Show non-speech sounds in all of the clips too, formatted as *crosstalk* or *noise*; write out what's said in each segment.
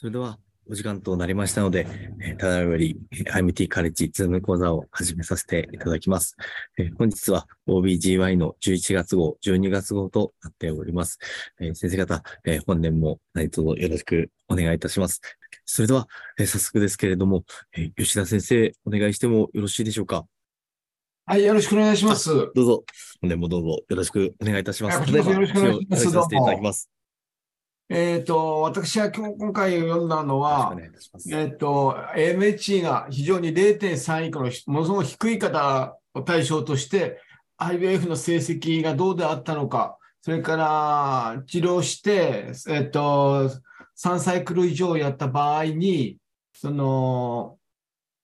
それでは、お時間となりましたので、えーただいまより、えー IMT カレッジズーム講座を始めさせていただきます。えー本日は OBGY の11月号、12月号となっております。えー先生方、えー本年も何卒よろしくお願いいたします。それでは、えー早速ですけれども、えー吉田先生、お願いしてもよろしいでしょうか？はい、よろしくお願いします。どうぞ、本年もどうぞよろしくお願いいたします。よろしくお願いしますそれでは発表させていただきます。えっ、と、私は今日今回読んだのは。えっ、と、AMH が非常に0.3以下のものすごく低い方を対象として、IVF の成績がどうであったのか、それから治療して、えっ、と、3サイクル以上やった場合に、その、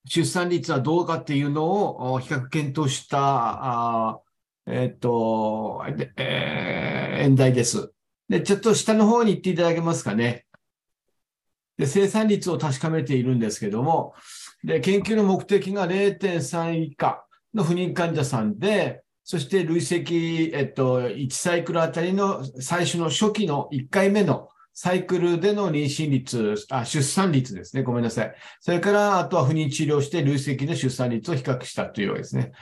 出産率はどうかっていうのをお比較検討した、あーえっ、と、でえー演題です。で、ちょっと下の方に行っていただけますかね。で、生産率を確かめているんですけども、で、研究の目的が0.3以下の不妊患者さんで、そして累積、えっと、1サイクルあたりの最初の初期の1回目のサイクルでの妊娠率、あ、出産率ですね。ごめんなさい。それから、あとは不妊治療して累積の出産率を比較したというわけですね。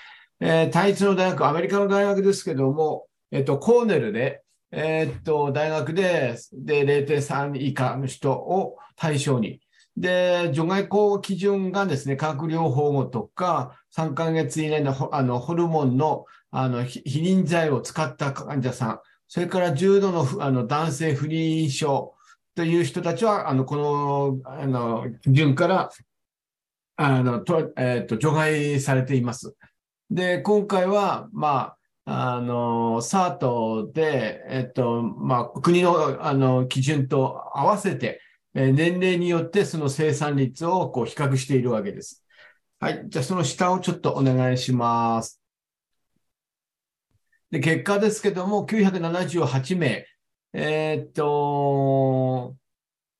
えー単一の大学、アメリカの大学ですけども、えっと、コーネルで、えーっと、大学で、で、0.3以下の人を対象に。で、除外交基準がですね、化学療法後とか、3ヶ月以内のホあのホルモンのあの避妊剤を使った患者さん、それから重度のあの男性不妊症という人たちは、あのこのあの基準からあのと、えーっと除外されています。で、今回は、まあ、あの、サートで、えっと、まあ、国の、あの、基準と合わせて、え年齢によってその生産率をこう比較しているわけです。はい。じゃあ、その下をちょっとお願いします。で、結果ですけども、978名、えーっと、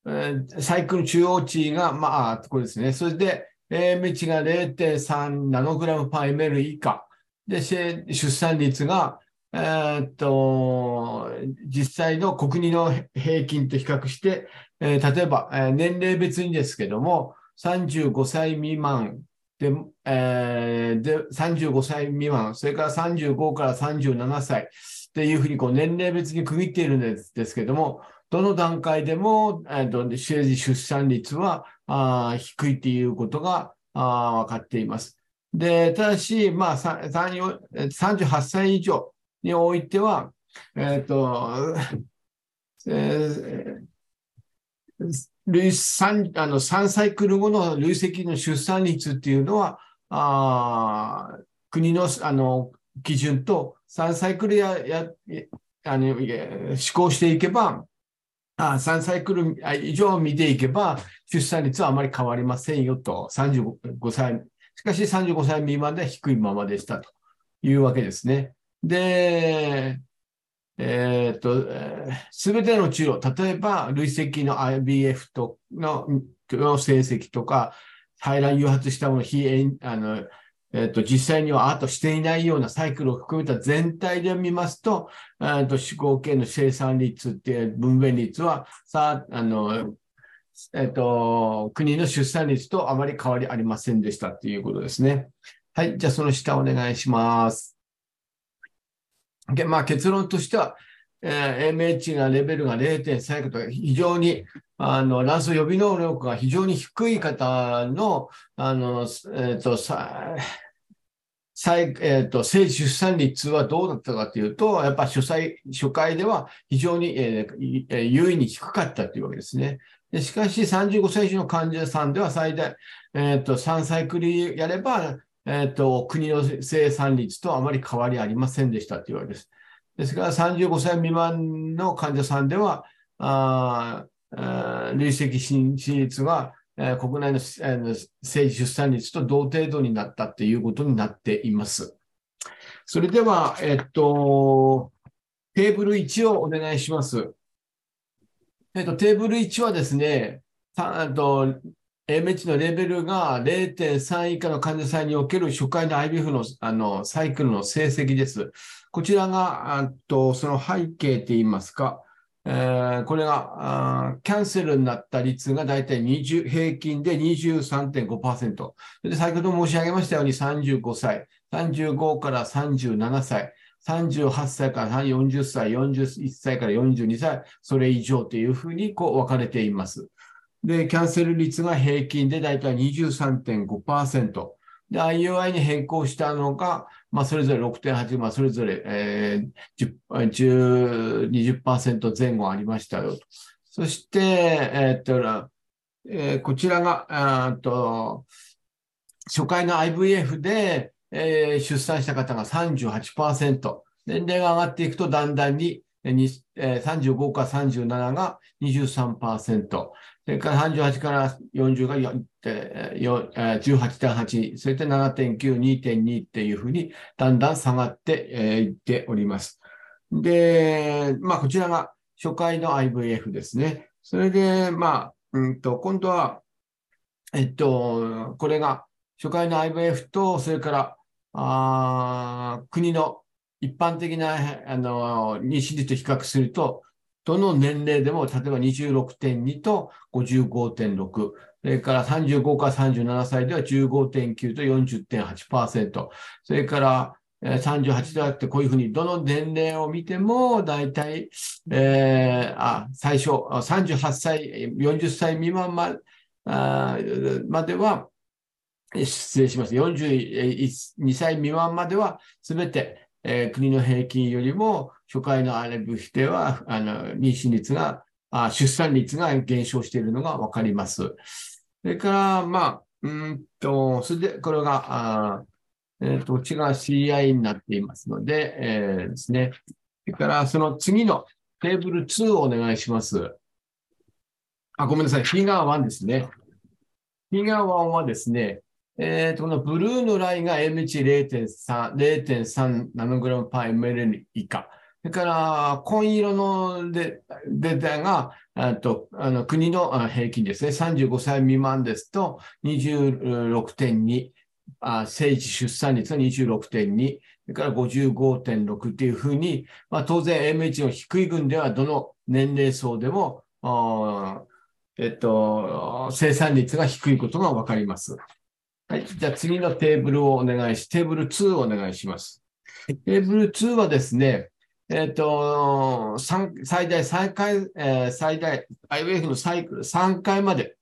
えーサイクル中央値が、まあ、これですね。それで、AMH 値が0.3ナノグラムパー ml 以下。で、出産率が、えーっと、実際の国の平均と比較して、えー例えば、えー年齢別にですけども、35歳未満で、えーで、35歳未満、それから35から37歳っていうふうにこう年齢別に区切っているんですですけども、どの段階でも、えーと出産率はあ低いっていうことがあ分かっています。で、ただし、まあ、38歳以上においては、えっ、と、えー累産あの3サイクル後の累積の出産率っていうのは、あ国のあの基準と3サイクルややあの施行していけば、あ3サイクル以上見ていけば、出産率はあまり変わりませんよと、35歳、しかし35歳未満では低いままでしたというわけですね。で、えーっと、すべての治療、例えば累積の IBF とのの成績とか、排卵誘発したもの、非あの、えっと、実際にはあとしていないようなサイクルを含めた全体で見ますと、えーっと、思考系の生産率っていう分娩率は、さ、あの、えっと、国の出産率とあまり変わりありませんでしたということですね。はい。じゃあ、その下お願いします。でまあ、結論としては、えー MH がレベルが0.3と非常にあの卵巣予備能力が非常に低い方のあの、えーとさ再えーと性出産率はどうだったかというと、やっぱ初初回では非常に、えーえー優位に低かったというわけですね。しかし、35歳以上の患者さんでは最大、えー、と3サイクルやれば、えー、と国の生産率とあまり変わりありませんでしたというわけです。ですから、35歳未満の患者さんでは、あ累積進進率が、えー国内のえー性出産率と同程度になったということになっています。それでは、えっと、テーブル1をお願いします。えっと、テーブル1はですね、AMH のレベルが0.3以下の患者さんにおける初回の IBF のあのサイクルの成績です。こちらが、あとその背景といいますか、えーこれがキャンセルになった率がだいたい20平均で23.5%。で先ほど申し上げましたように35歳、35から37歳、38歳から40歳、41歳から42歳、それ以上というふうにこう分かれています。で、キャンセル率が平均でだいたい23.5%。で、IUI に変更したのが、まあ、それぞれ6.8、まあ、それぞれ、えー、10、10 20%前後ありましたよと。そして、えーっと、えーこちらが、あと、初回の IVF で、えー出産した方が38%。年齢が上がっていくと、だんだんに、えー35から37が23%。それから38から40がええー18.8、それで7.9、2.2っていうふうにだんだん下がってえーいっております。で、まあ、こちらが初回の IVF ですね。それで、まあ、うんと、今度は、えっと、これが初回の IVF と、それから、あ国の一般的な、あの、妊娠率と比較すると、どの年齢でも、例えば26.2と55.6、それから35から37歳では15.9と40.8%、それから38であって、こういうふうに、どの年齢を見ても、大体、えーあ、最初、38歳、40歳未満ままでは、失礼します。42歳未満までは、すべて、えー国の平均よりも、初回のアレブヒでは、あの、妊娠率が、あ出産率が減少しているのがわかります。それから、まあ、うんと、それで、これが、あえっ、と、こっちが CI になっていますので、えーですね。それから、その次のテーブル2をお願いします。あ、ごめんなさい。フィガー1ですね。フィガー1はですね、えーと、このブルーのラインが MH0.3、0.3ナノグラムパー ml 以下。それから、紺色のデータが、あとあの国の平均ですね。35歳未満ですと26.2。あ生児出産率が26.2、それから55.6っていうふうに、まあ、当然 MH の低い群ではどの年齢層でも、えっと、生産率が低いことがわかります。はい。じゃあ次のテーブルをお願いし、テーブル2をお願いします。テーブル2はですね、えっと、三最大3回、えー最大、IWF のサイクル3回まで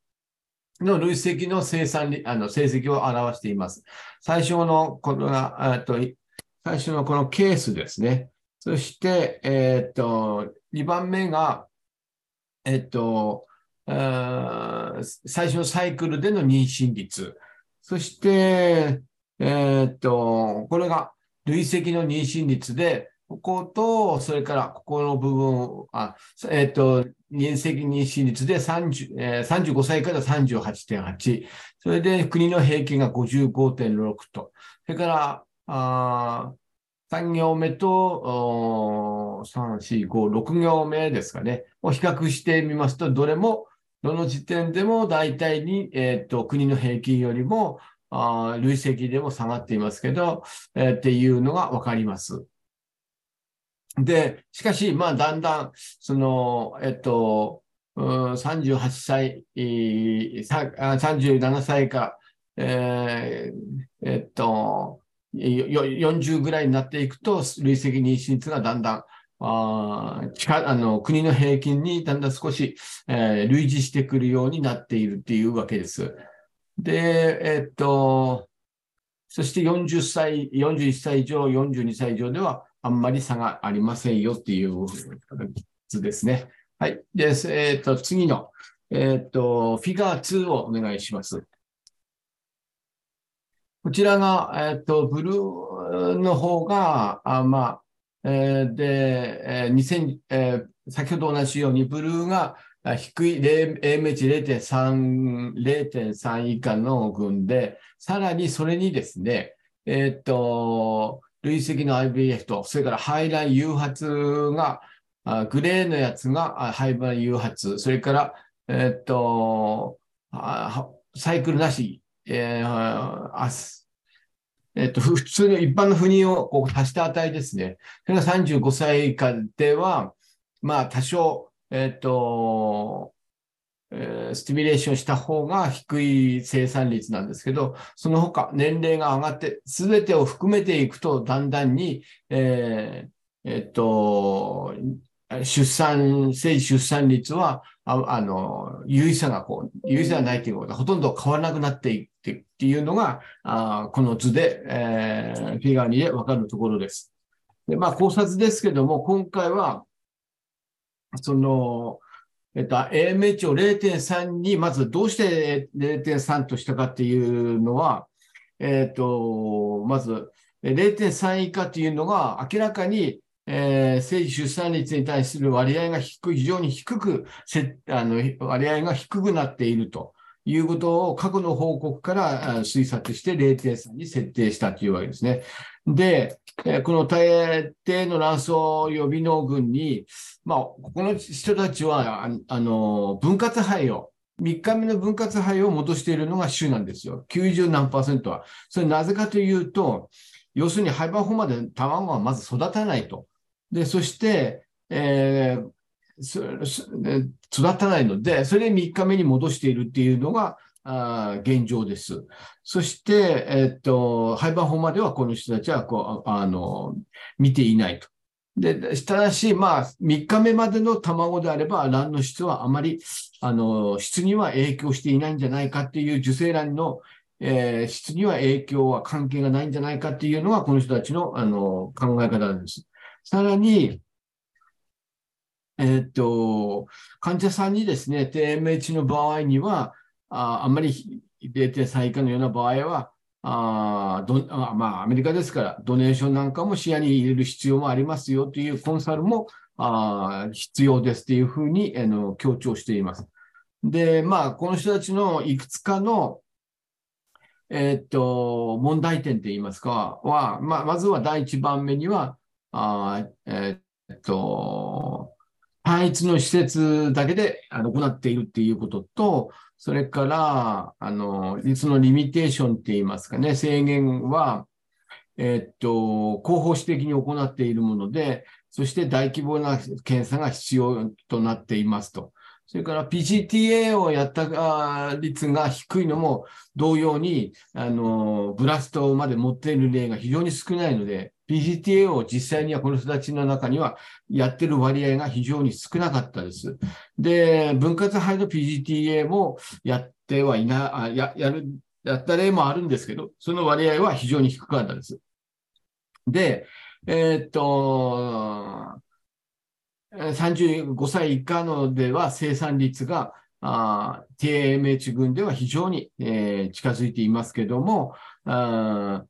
の累積の生産り、あの、成績を表しています。最初の、これが、えっと、い最初のこのケースですね。そして、えっと、2番目が、えっと、最初のサイクルでの妊娠率。そして、えっと、これが累積の妊娠率で、ここと、それからここの部分、あえっと、妊娠妊娠率で30、えー35歳から38.8。それで国の平均が55.6と。それから、あ3行目と、おー3、4、5、6行目ですかね。を比較してみますと、どれも、どの時点でも大体に、えっと、国の平均よりも、あ累積でも下がっていますけど、えーっていうのがわかります。で、しかし、まあ、だんだん、その、えっと、うん38歳、えーさあ37歳か、えーえっと、40ぐらいになっていくと、累積妊娠率がだんだん、ああの国の平均にだんだん少し、えー類似してくるようになっているっていうわけです。で、えっと、そして40歳、41歳以上、42歳以上ではあんまり差がありませんよっていう図ですね。はい。で、えっと、次の、えっと、フィガー2をお願いします。こちらが、えっと、ブルーの方が、あまあ、で、えー2000えー先ほど同じように、ブルーが低い AMH0.3、0.3以下の群で、さらにそれにですね、えっと、累積の IVF と、それから排卵誘発が、グレーのやつがあ排卵誘発、それから、えっと、サイクルなし、えーえっと、普通の一般の不妊をこう足した値ですね。それが35歳以下では、まあ多少、えっ、と、スティミュレーションした方が低い生産率なんですけど、その他年齢が上がって、すべてを含めていくと、だんだんに、えーえっと、出産、生出産率は、ああの、優位差がこう、優位差がないということで、ほとんど変わらなくなっていくっていうのが、あこの図で、えーフィガーにでわかるところです。で、まあ考察ですけども、今回は、その、えっと、AMH を0.3に、まずどうして0.3としたかっていうのは、えっと、まず0.3以下っていうのが明らかに、えー、生児出産率に対する割合が低い、非常に低く、せあの割合が低くなっているということを過去の報告から推察して0.3に設定したというわけですね。で、この大抵の卵巣予備能群に、まあ、ここの人たちは、あの、分割肺を、3日目の分割肺を戻しているのが主なんですよ。90何パーセントは。それなぜかというと、要するに胚盤胞まで卵はまず育たないと。で、そして、えー育たないので、それで3日目に戻しているっていうのが、あ現状です。そして、えっと、廃盤法まではこの人たちはこう、あの、見ていないと。で、ただし、まあ、3日目までの卵であれば、卵の質はあまり、あの、質には影響していないんじゃないかっていう受精卵の、えー質には影響は関係がないんじゃないかっていうのが、この人たちの、あの、考え方なんです。さらに、えっと、患者さんにですね、TMH の場合には、ああんまり0.3以下のような場合は、あどあまあ、アメリカですから、ドネーションなんかも視野に入れる必要もありますよというコンサルもあ必要ですというふうにあの強調しています。で、まあ、この人たちのいくつかの、えーっと、問題点といいますか、は、まあ、まずは第一番目には、あえーっと、単一の施設だけで行っているっていうことと、それから、あの、そのリミテーションって言いますかね、制限は、えっと、広報誌的に行っているもので、そして大規模な検査が必要となっていますと。それから PGTA をやった率が低いのも同様に、あの、ブラストまで持っている例が非常に少ないので、PGTA を実際にはこの人たちの中にはやってる割合が非常に少なかったです。で、分割肺の PGTA もやってはいな、あや、やる、やった例もあるんですけど、その割合は非常に低かったです。で、えーっと、35歳以下のでは生産率が、あー TMH 群では非常に、えー近づいていますけども、あ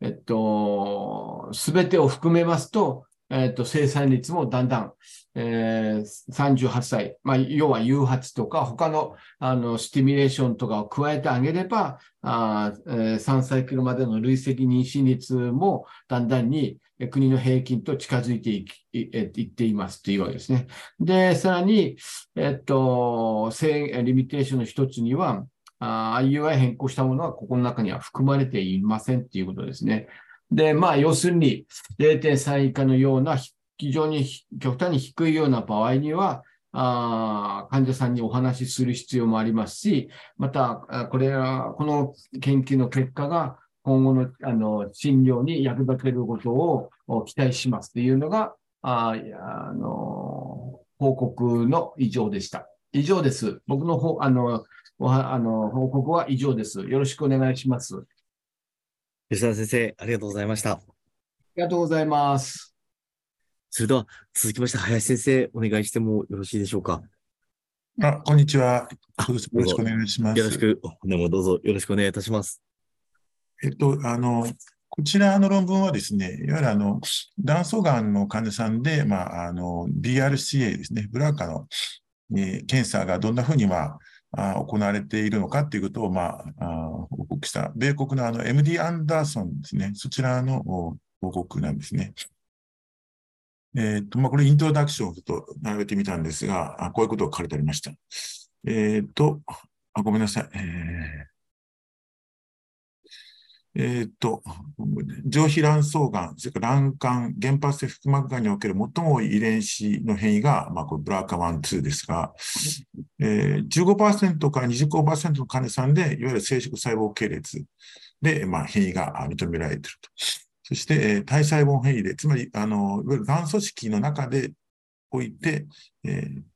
えっと、すべてを含めますと、えっと、生産率もだんだん、えー38歳、まあ、要は誘発とか、他の、あの、スティミュレーションとかを加えてあげれば、あえー3歳来るまでの累積妊娠率もだんだんに国の平均と近づいていきいえいっていますというわけですね。で、さらに、えっと、制限リミテーションの一つには、あ IUI 変更したものはここの中には含まれていませんということですね。で、まあ、要するに0.3以下のような非常に極端に低いような場合には、あ患者さんにお話しする必要もありますし、また、これは、この研究の結果が今後のあの診療に役立てることを期待しますというのが、ああの報告の以上でした。以上です。僕の方、あの、あの報告は以上です。よろしくお願いします。あ吉田先生、ありがとうございました。りがとうございます。それでは、続きまして、林先生、お願いしてもよろしいでしょうか？あ、こんにちは。あよろしくお願いします。よろしく、本年もどうぞよろしくお願いいたします。えっと、あの、こちらの論文はですね、いわゆるあの、卵巣がんの患者さんで、まあ、あの、BRCA ですね、ブラーカの、えー検査がどんなふうに、まあ、あ行われているのかということを、まあ、あ報告した、米国のあの、MD アンダーソンですね、そちらの報告なんですね。えっと、まあ、これイントロダクションをちょっと並べてみたんですが、あこういうことが書かれてありました。えっと、あ、ごめんなさい。えーえっ、と、上皮卵巣がん、それから卵管、原発性腹膜がんにおける最も多い遺伝子の変異が、まあ、これブラーカ1、2ですが、えー、15%から25%の患者さんで、いわゆる生殖細胞系列で、まあ、変異が認められていると。そして、えー、体細胞変異で、つまり、あの、いわゆるがん組織の中でおいて、えー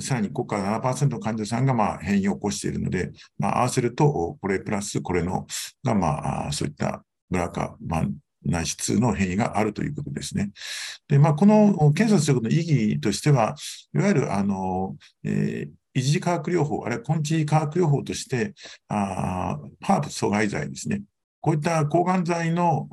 さらに5から7%の患者さんがまあ変異を起こしているので、まあ、合わせると、これプラスこれのが、まあ、そういったブラカ、まあ、内質の変異があるということですね。で、まあ、この検査することの意義としては、いわゆる、あの、えー、一次化学療法、あるいは根治化学療法として、あハーブ阻害剤ですね。こういった抗がん剤の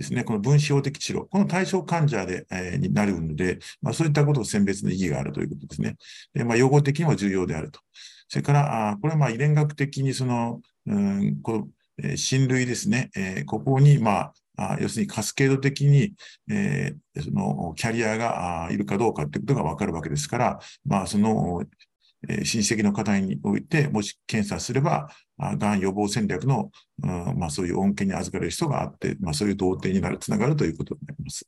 ですね、この分子標的治療、この対象患者で、えー、になるので、まあ、そういったことを選別の意義があるということですね。でまあ、用語的にも重要であると。それから、あこれはまあ遺伝学的にその、うん、この、え、親類ですね、えー、ここに、まあ、あ要するにカスケード的に、えー、そのキャリアがあいるかどうかということがわかるわけですから、まあ、その、えー、親戚の方において、もし検査すれば、がん予防戦略の、うんまあ、そういう恩恵に預かれる人があって、まあ、そういう童貞になる、つながるということになります。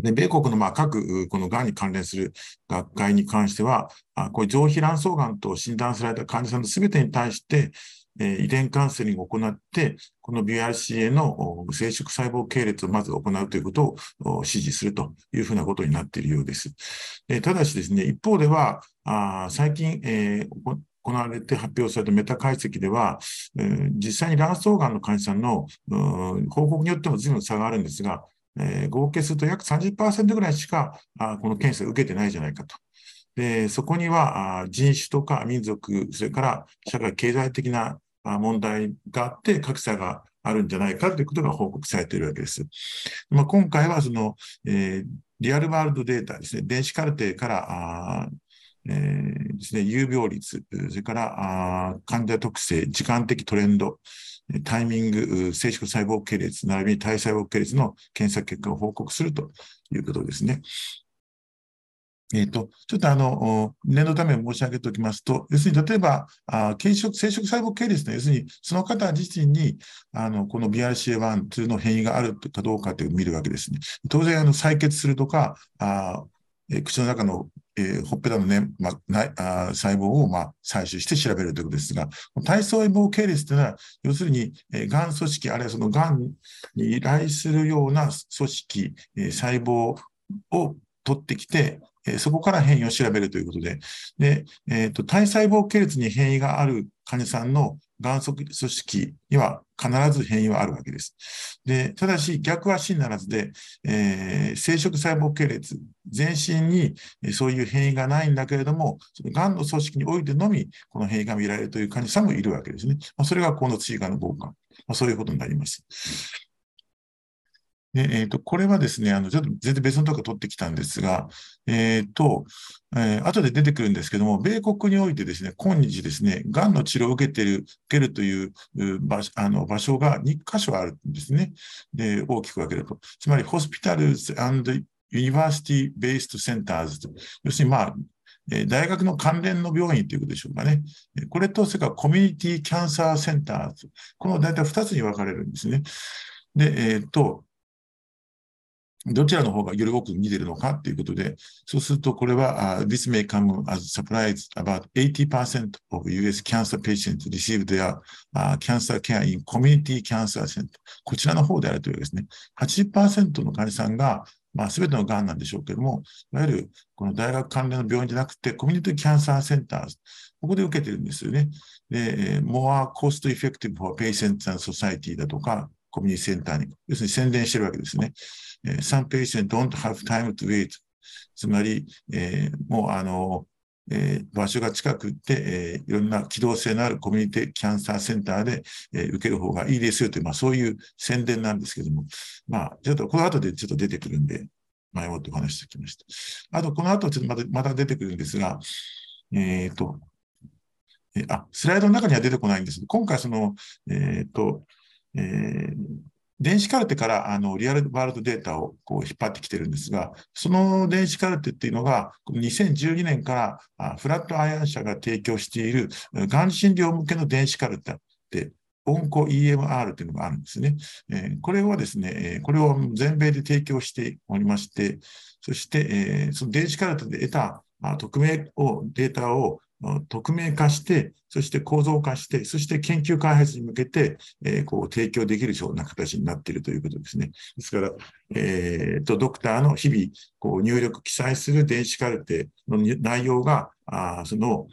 で米国のまあ各このがんに関連する学会に関しては、あこういう上皮卵巣がんと診断された患者さんのすべてに対して、えー、遺伝カウンセリングを行って、この BRCA の生殖細胞系列をまず行うということを指示するというふうなことになっているようです。え、ただしですね、一方では、あ最近、えー、行われて発表されたメタ解析では、えー、実際に卵巣がんの患者さんの報告によっても随分差があるんですが、えー、合計すると約30%ぐらいしかあこの検査を受けてないじゃないかと。でそこにはあ人種とか民族、それから社会経済的な問題があって、格差があるんじゃないかということが報告されているわけです。まあ、今回はその、えー、リアルワールドデータですね、電子カルテからえー、ですね、有病率、それからあ患者特性、時間的トレンド、タイミング、生殖細胞系列、並びに体細胞系列の検査結果を報告するということですね。えっ、ー、と、ちょっとあの、念のため申し上げておきますと、要するに例えば、あ生殖生殖細胞系列の、要するにその方自身に、あの、この BRCA1、2の変異があるかどうかというのを見るわけですね。当然、あの、採血するとか、あえ口の中のえー、ほっぺたのね、まなあ、細胞を、まあ、採取して調べるということですが、体細胞系列というのは、要するに、えー、がん組織、あるいはそのがんに依頼するような組織、えー、細胞を取ってきて、えそこから変異を調べるということで、でえーと、体細胞系列に変異がある患者さんのがん組織には必ず変異はあるわけです。で、ただし逆は真ならずで、えー、生殖細胞系列、全身にそういう変異がないんだけれども、その癌の組織においてのみこの変異が見られるという患者さんもいるわけですね。まあ、それがこの追加の傍観、まあ、そういうことになります。で、えっ、ー、と、これはですね、あの、ちょっと全然別のところ取ってきたんですが、えっ、ー、と、えー、後で出てくるんですけども、米国においてですね、今日ですね、がんの治療を受けてる、受けるという場あの場所が2箇所あるんですね。で、大きく分けると。つまり、ホスピタルズ and University Based Centers と。要するに、まあ、大学の関連の病院ということでしょうかね。これと、それからコミュニティキャンサーセンターズ。この大体2つに分かれるんですね。で、えっ、ー、と、どちらの方がより多く見ているのかということで、そうするとこれは、uh, This may come as a surprise about 80% of US cancer patients receive their、uh, cancer care in community cancer center こちらの方であるというですね、80%の患者さんが、まあ、全てのがんなんでしょうけれども、いわゆるこの大学関連の病院じゃなくて、コミュニティキャンサーセンターここで受けてるんですよね。で、more cost effective for patients and society だとか、コミュニティセンターに、要するに宣伝してるわけですね。some patients don't have time to wait. つまり、えー、もうあの、えー、場所が近くて、えー、いろんな機動性のあるコミュニティキャンサーセンターで、えー、受ける方がいいですよという、まあ、そういう宣伝なんですけども、まあ、ちょっとこの後でちょっと出てくるんで、前もってお話してきました。あと、この後ちょっとまたまた出てくるんですが、えっ、ー、と、えあ、スライドの中には出てこないんですけど、今回その、えっ、ー、と、えー、電子カルテからあのリアルワールドデータをこう引っ張ってきてるんですが、その電子カルテっていうのが、2012年からフラットアイアン社が提供しているがん診療向けの電子カルテってオンコ EMR というのがあるんですね。え、これはですね、これを全米で提供しておりまして、そして、え、その電子カルテで得た匿名を、データを匿名化して、そして構造化して、そして研究開発に向けて、えー、こう提供できるような形になっているということですね。ですから、えー、と、ドクターの日々、こう入力、記載する電子カルテの内容が、あその、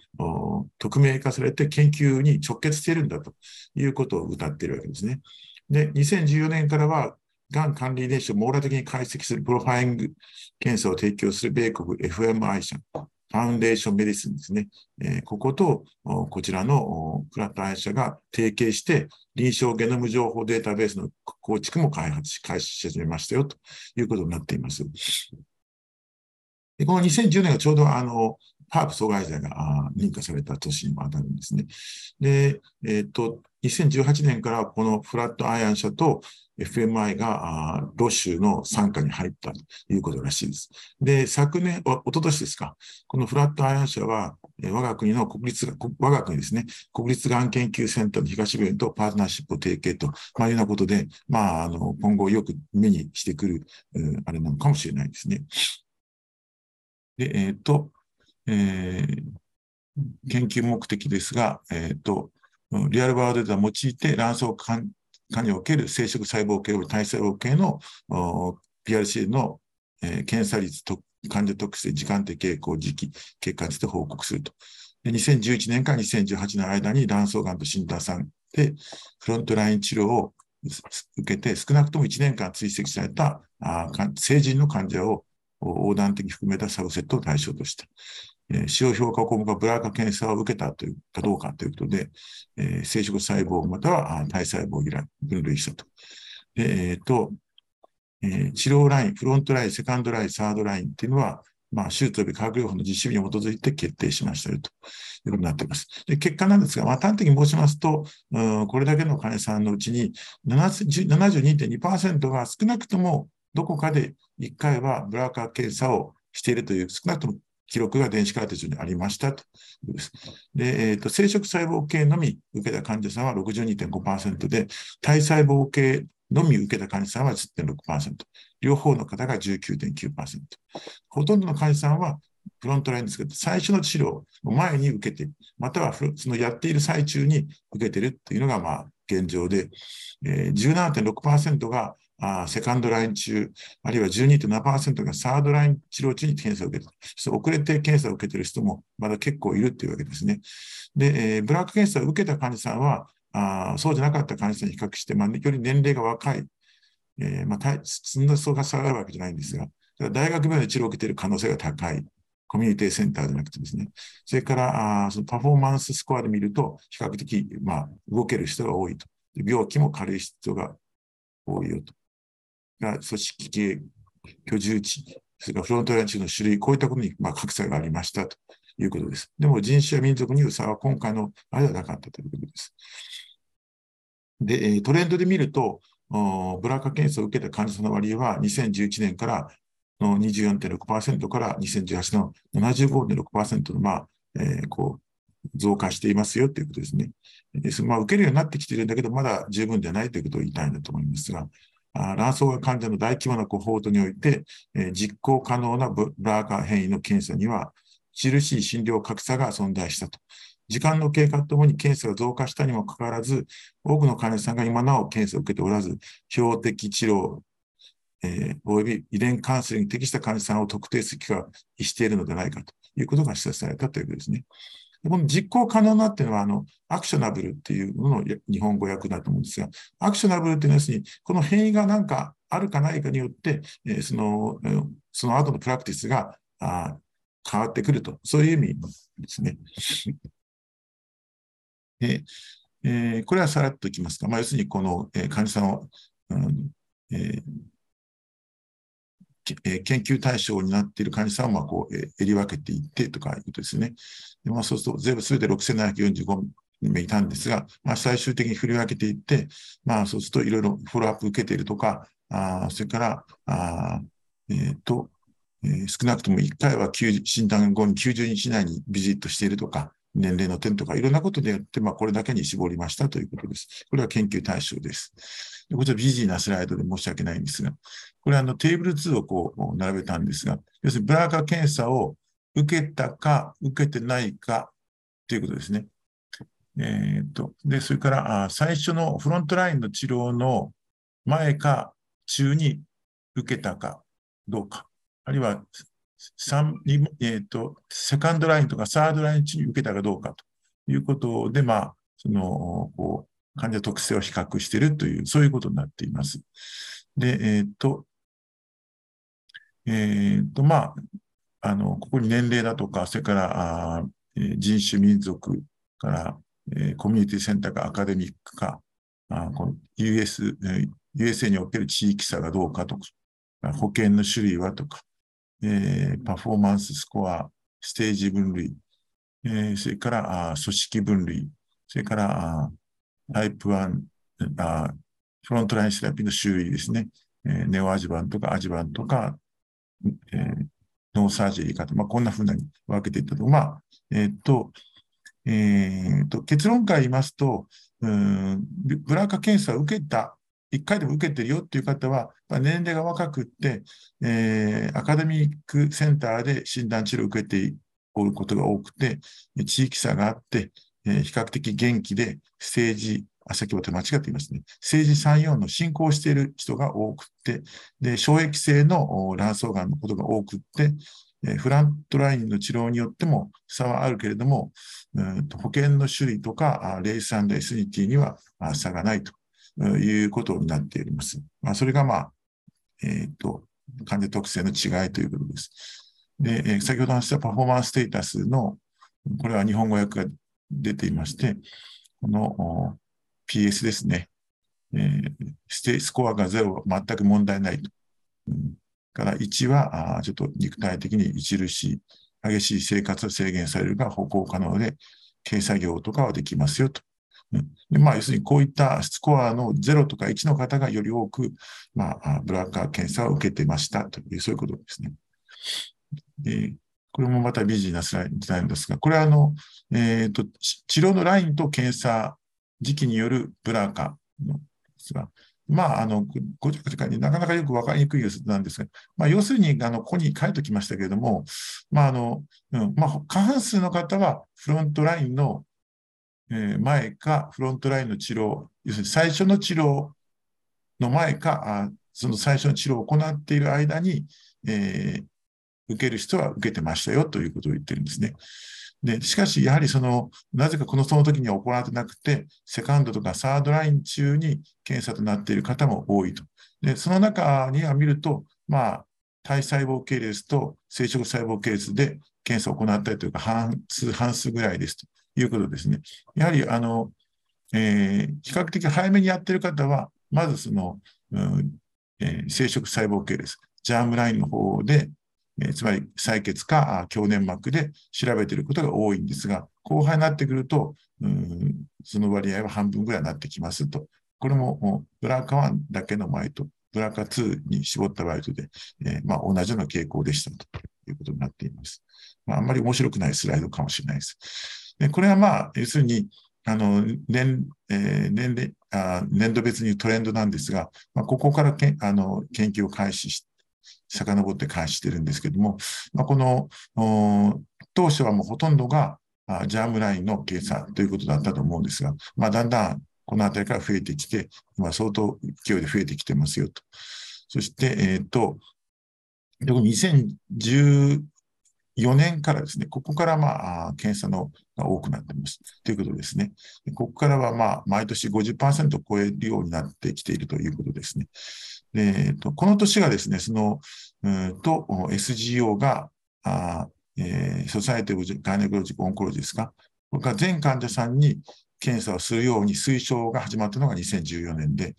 匿名化されて研究に直結しているんだということを謳っているわけですね。で、2014年からは、がん関連遺伝子を網羅的に解析するプロファイリング検査を提供する米国 FMI 社 Foundation Medicine ですね。え、ここと、こちらの Flatiron 社が提携して、臨床ゲノム情報データベースの構築も開発し、開始し始めましたよ、ということになっています。でこの2010年がちょうどあの、ハープ阻害剤が認可された年にも当たるんですね。で、えっ、と、2018年からこのフラットアイアン社と FMI がロシュの傘下に入ったということらしいです。で、昨年、おととしですか、このフラットアイアン社は、我が国の国立、我が国ですね、国立がん研究センターの東病院とパートナーシップを提携と、まあ、いうようなことで、まあ、あの、今後よく目にしてくる、うあれなのかもしれないですね。で、えっ、ー、と、えー、研究目的ですが、えっ、ー、と、リアルバードデータを用いて卵巣化における生殖細胞系及び体細胞系の PRC の、えー、検査率と患者特性、時間的傾向、時期、結果について報告すると。で2011年から2018年の間に卵巣がんと診断されて、frontline 治療を受けて、少なくとも1年間追跡されたあ成人の患者を横断的に含めたサブセットを対象とした。主要評価項目が BRCA 検査を受けたというかどうかということで、え、生殖細胞または体細胞を分類したと。で、え、ー、と、え、治療ライン、 frontline、second line、third line っていうのは、まあ、手術及び化学療法の実施日に基づいて決定しましたよということになっています。で結果なんですが、まあ、端的に申しますと、うん、これだけの患者さんのうちに72.2%が少なくともどこかで1回はブラーカ検査をしているという、少なくとも記録が電子カルテにありましたということです。で、え、ー、と、生殖細胞系のみ受けた患者さんは62.5%で、体細胞系のみ受けた患者さんは10.6%。両方の方が19.9%。ほとんどの患者さんはフロントラインですけど、最初の治療の前に受けて、またはそのやっている最中に受けているというのが、まあ、現状で、えー、17.6%があセカンドライン中、あるいは12.7%がサードライン治療中に検査を受けてそ遅れて検査を受けている人もまだ結構いるというわけですね。で、えー、ブラック検査を受けた患者さんは、あそうじゃなかった患者さんに比較して、まあ、より年齢が若い、えーまあ、そんな層が下がるわけじゃないんですが、大学病院で治療を受けている可能性が高い。コミュニティセンターじゃなくてですね。それから、あそのパフォーマンススコアで見ると、比較的、まあ、動ける人が多いと。病気も軽い人が多いよと。が組織系、居住地、それからフロントライン地の種類、こういったことにま格差がありましたということです。でも人種や民族による差は今回のあれはなかったということです。で、トレンドで見ると、ブラッカ検査を受けた患者さんの割合は2011年からの24.6%から2018年の75.6%の、まあ、えー、こう、増加していますよということですね。ですまあ、受けるようになってきているんだけど、まだ十分ではないということを言いたいんだと思いますが、卵巣が患者の大規模なコホートにおいて、え、実行可能なブラーカ変異の検査には、著しい診療格差が存在したと。時間の経過とともに検査が増加したにもかかわらず、多くの患者さんが今なお検査を受けておらず、標的治療、えー、および遺伝カウンセリングに適した患者さんを特定する機会をしているのではないかということが示唆されたということですね。この実行可能なっていうのは、あの、アクショナブルっていうのの日本語訳だと思うんですが、アクショナブルっていうのは、要するに、この変異が何かあるかないかによって、え、その、その後のプラクティスがあ変わってくると、そういう意味ですね。*laughs* えー、これはさらっといきますか。まあ、要するに、この、えー、患者さんを、うんえーえ研究対象になっている患者さんをまあこう、ええり分けていってとかいうとですね。でまあ、そうすると、全部すべて6745名いたんですが、まあ、最終的に振り分けていって、まあ、そうするといろいろフォローアップ受けているとか、あそれから、あえっ、ー、と、えー、少なくとも1回は診断後に90日以内にビジットしているとか、年齢の点とか、いろんなことによって、まあ、これだけに絞りましたということです。これは研究対象です。でこちらビジーなスライドで申し訳ないんですが、これあのテーブル2をこう並べたんですが、要するにブラーカ検査を受けたか、受けてないかということですね。えっ、と、で、それからあ最初のフロントラインの治療の前か中に受けたかどうか、あるいはえーと、セカンドラインとかサードライン中に受けたかどうかということで、まあ、そのこう患者特性を比較しているという、そういうことになっています。で、えっ、ー、と、えっ、ー、と、まあ、あの、ここに年齢だとか、それから、あ人種、民族から、えー、コミュニティセンターかアカデミックか、あこの US、USA における地域差がどうかとか、保険の種類はとか、え、パフォーマンススコア、ステージ分類、え、それからあ組織分類、それからあタイプ1あ、フロントラインセラピーの種類ですね、え、ネオアジバンとかアジバンとか、えー、ノーサージェリーかと、まあ、こんなふうに分けていったと。まあ、えっ、と、えっ、と、結論から言いますと、うんブラーカ検査を受けた1回でも受けてるよっていう方はま、年齢が若くって、えー、アカデミックセンターで診断治療を受けておることが多くて、地域差があって、えー、比較的元気で、ステージ、あ、先ほど間違っていますね。ステージ3、4の進行している人が多くて、で、衝撃性の卵巣がんのことが多くって、えフラントラインの治療によっても差はあるけれども、うん保険の種類とか、レースエスニティには差がないということになっております。まあ、それが、まあ、えっ、ー、と、患者特性の違いということです。で、え先ほど話したパフォーマンスステータスの、これは日本語訳が出ていまして、この PS ですね。えー、ステスコアが0は、全く問題ないと。うん、から1はあちょっと肉体的に著しい、激しい生活を制限されるが歩行可能で、軽作業とかはできますよと。でまあ、要するにこういったスコアの0とか1の方がより多く、まあ、ブラッカー検査を受けてましたという、そういうことですね。でこれもまたビジネスラインなんですが、これはあの、えーと、治療のラインと検査時期によるブラーカのですが、まあ、あの、ごちゃごちゃになかなかよくわかりにくい様子なんですが、まあ、要するに、あの、ここに書いておきましたけれども、まあ、あの、うん、まあ、過半数の方はフロントラインのえ前かフロントラインの治療、要するに最初の治療の前か、あその最初の治療を行っている間に、えー、受ける人は受けてましたよということを言ってるんですね。で、しかし、やはりその、なぜかこのその時には行ってなくて、セカンドとかサードライン中に検査となっている方も多いと。で、その中には見ると、まあ、体細胞系列と生殖細胞系列で検査を行ったりというか、半数、半数ぐらいですと。いうことですね。やはり、あの、えー、比較的早めにやってる方は、まずその、うんえー、生殖細胞系です。ジャームラインの方で、えー、つまり採血か強粘膜で調べていることが多いんですが、後半になってくると、うんその割合は半分ぐらいになってきますと。これもブラーカ1だけの前と、ブラーカ2に絞った場合とで、えー、まあ、同じような傾向でしたということになっています。まあ、あんまり面白くないスライドかもしれないです。でこれはまあ、要するに、あの年えー、年あ年度別にトレンドなんですが、まあ、ここからけあの研究を開始し、遡って開始してるんですけども、まあ、この当初はもうほとんどがあジャームラインの計算ということだったと思うんですが、まあ、だんだんこの辺りから増えてきて、今相当勢いで増えてきてますよと。そして、えっ、ー、と、特に2010 4年からですね、ここからまあ、検査のが多くなっていますということですね。ここからはまあ、毎年50%を超えるようになってきているということですね。でこの年がですね、その、うと、SGO が、あえー、 Society of Gynecologic Oncology ですか、これから全患者さんに検査をするように推奨が始まったのが2014年で、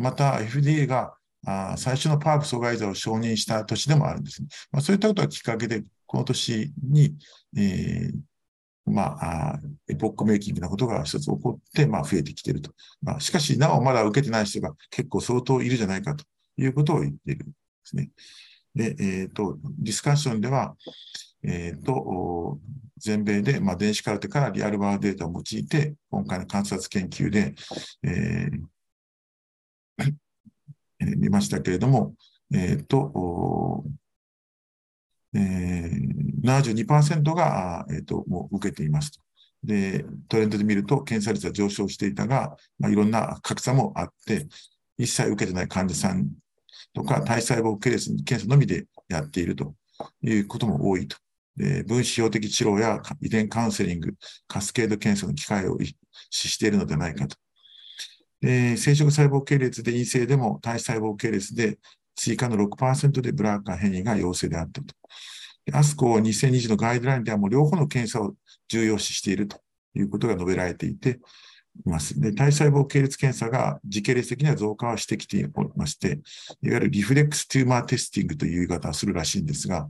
また FDA があ最初のパーク阻害剤を承認した年でもあるんですね。まあ、そういったことがきっかけで、この年に、えー、まあ、エポックメイキングなことが一つ起こって、まあ、増えてきていると。まあ、しかし、なおまだ受けてない人が結構相当いるじゃないかということを言っているんですね。で、えっ、ー、と、ディスカッションでは、えっ、と、全米で、まあ、電子カルテからリアルワーデータを用いて、今回の観察研究で、えー *coughs* 見ましたけれども、えっ、と、えー、72%が、えっ、と、もう受けていますと。で、トレンドで見ると検査率は上昇していたが、まあ、いろんな格差もあって、一切受けてない患者さんとか、体細胞系列検査のみでやっているということも多いと。で分子標的治療や遺伝カウンセリング、カスケード検査の機会を実施しているのではないかと。で生殖細胞系列で陰性でも体細胞系列で追加の6%でブラーカ変異が陽性であったと。アスコ2020のガイドラインではもう両方の検査を重要視しているということが述べられていています。で、体細胞系列検査が時系列的には増加はしてきておりまして、いわゆる reflex tumor testing という言い方をするらしいんですが、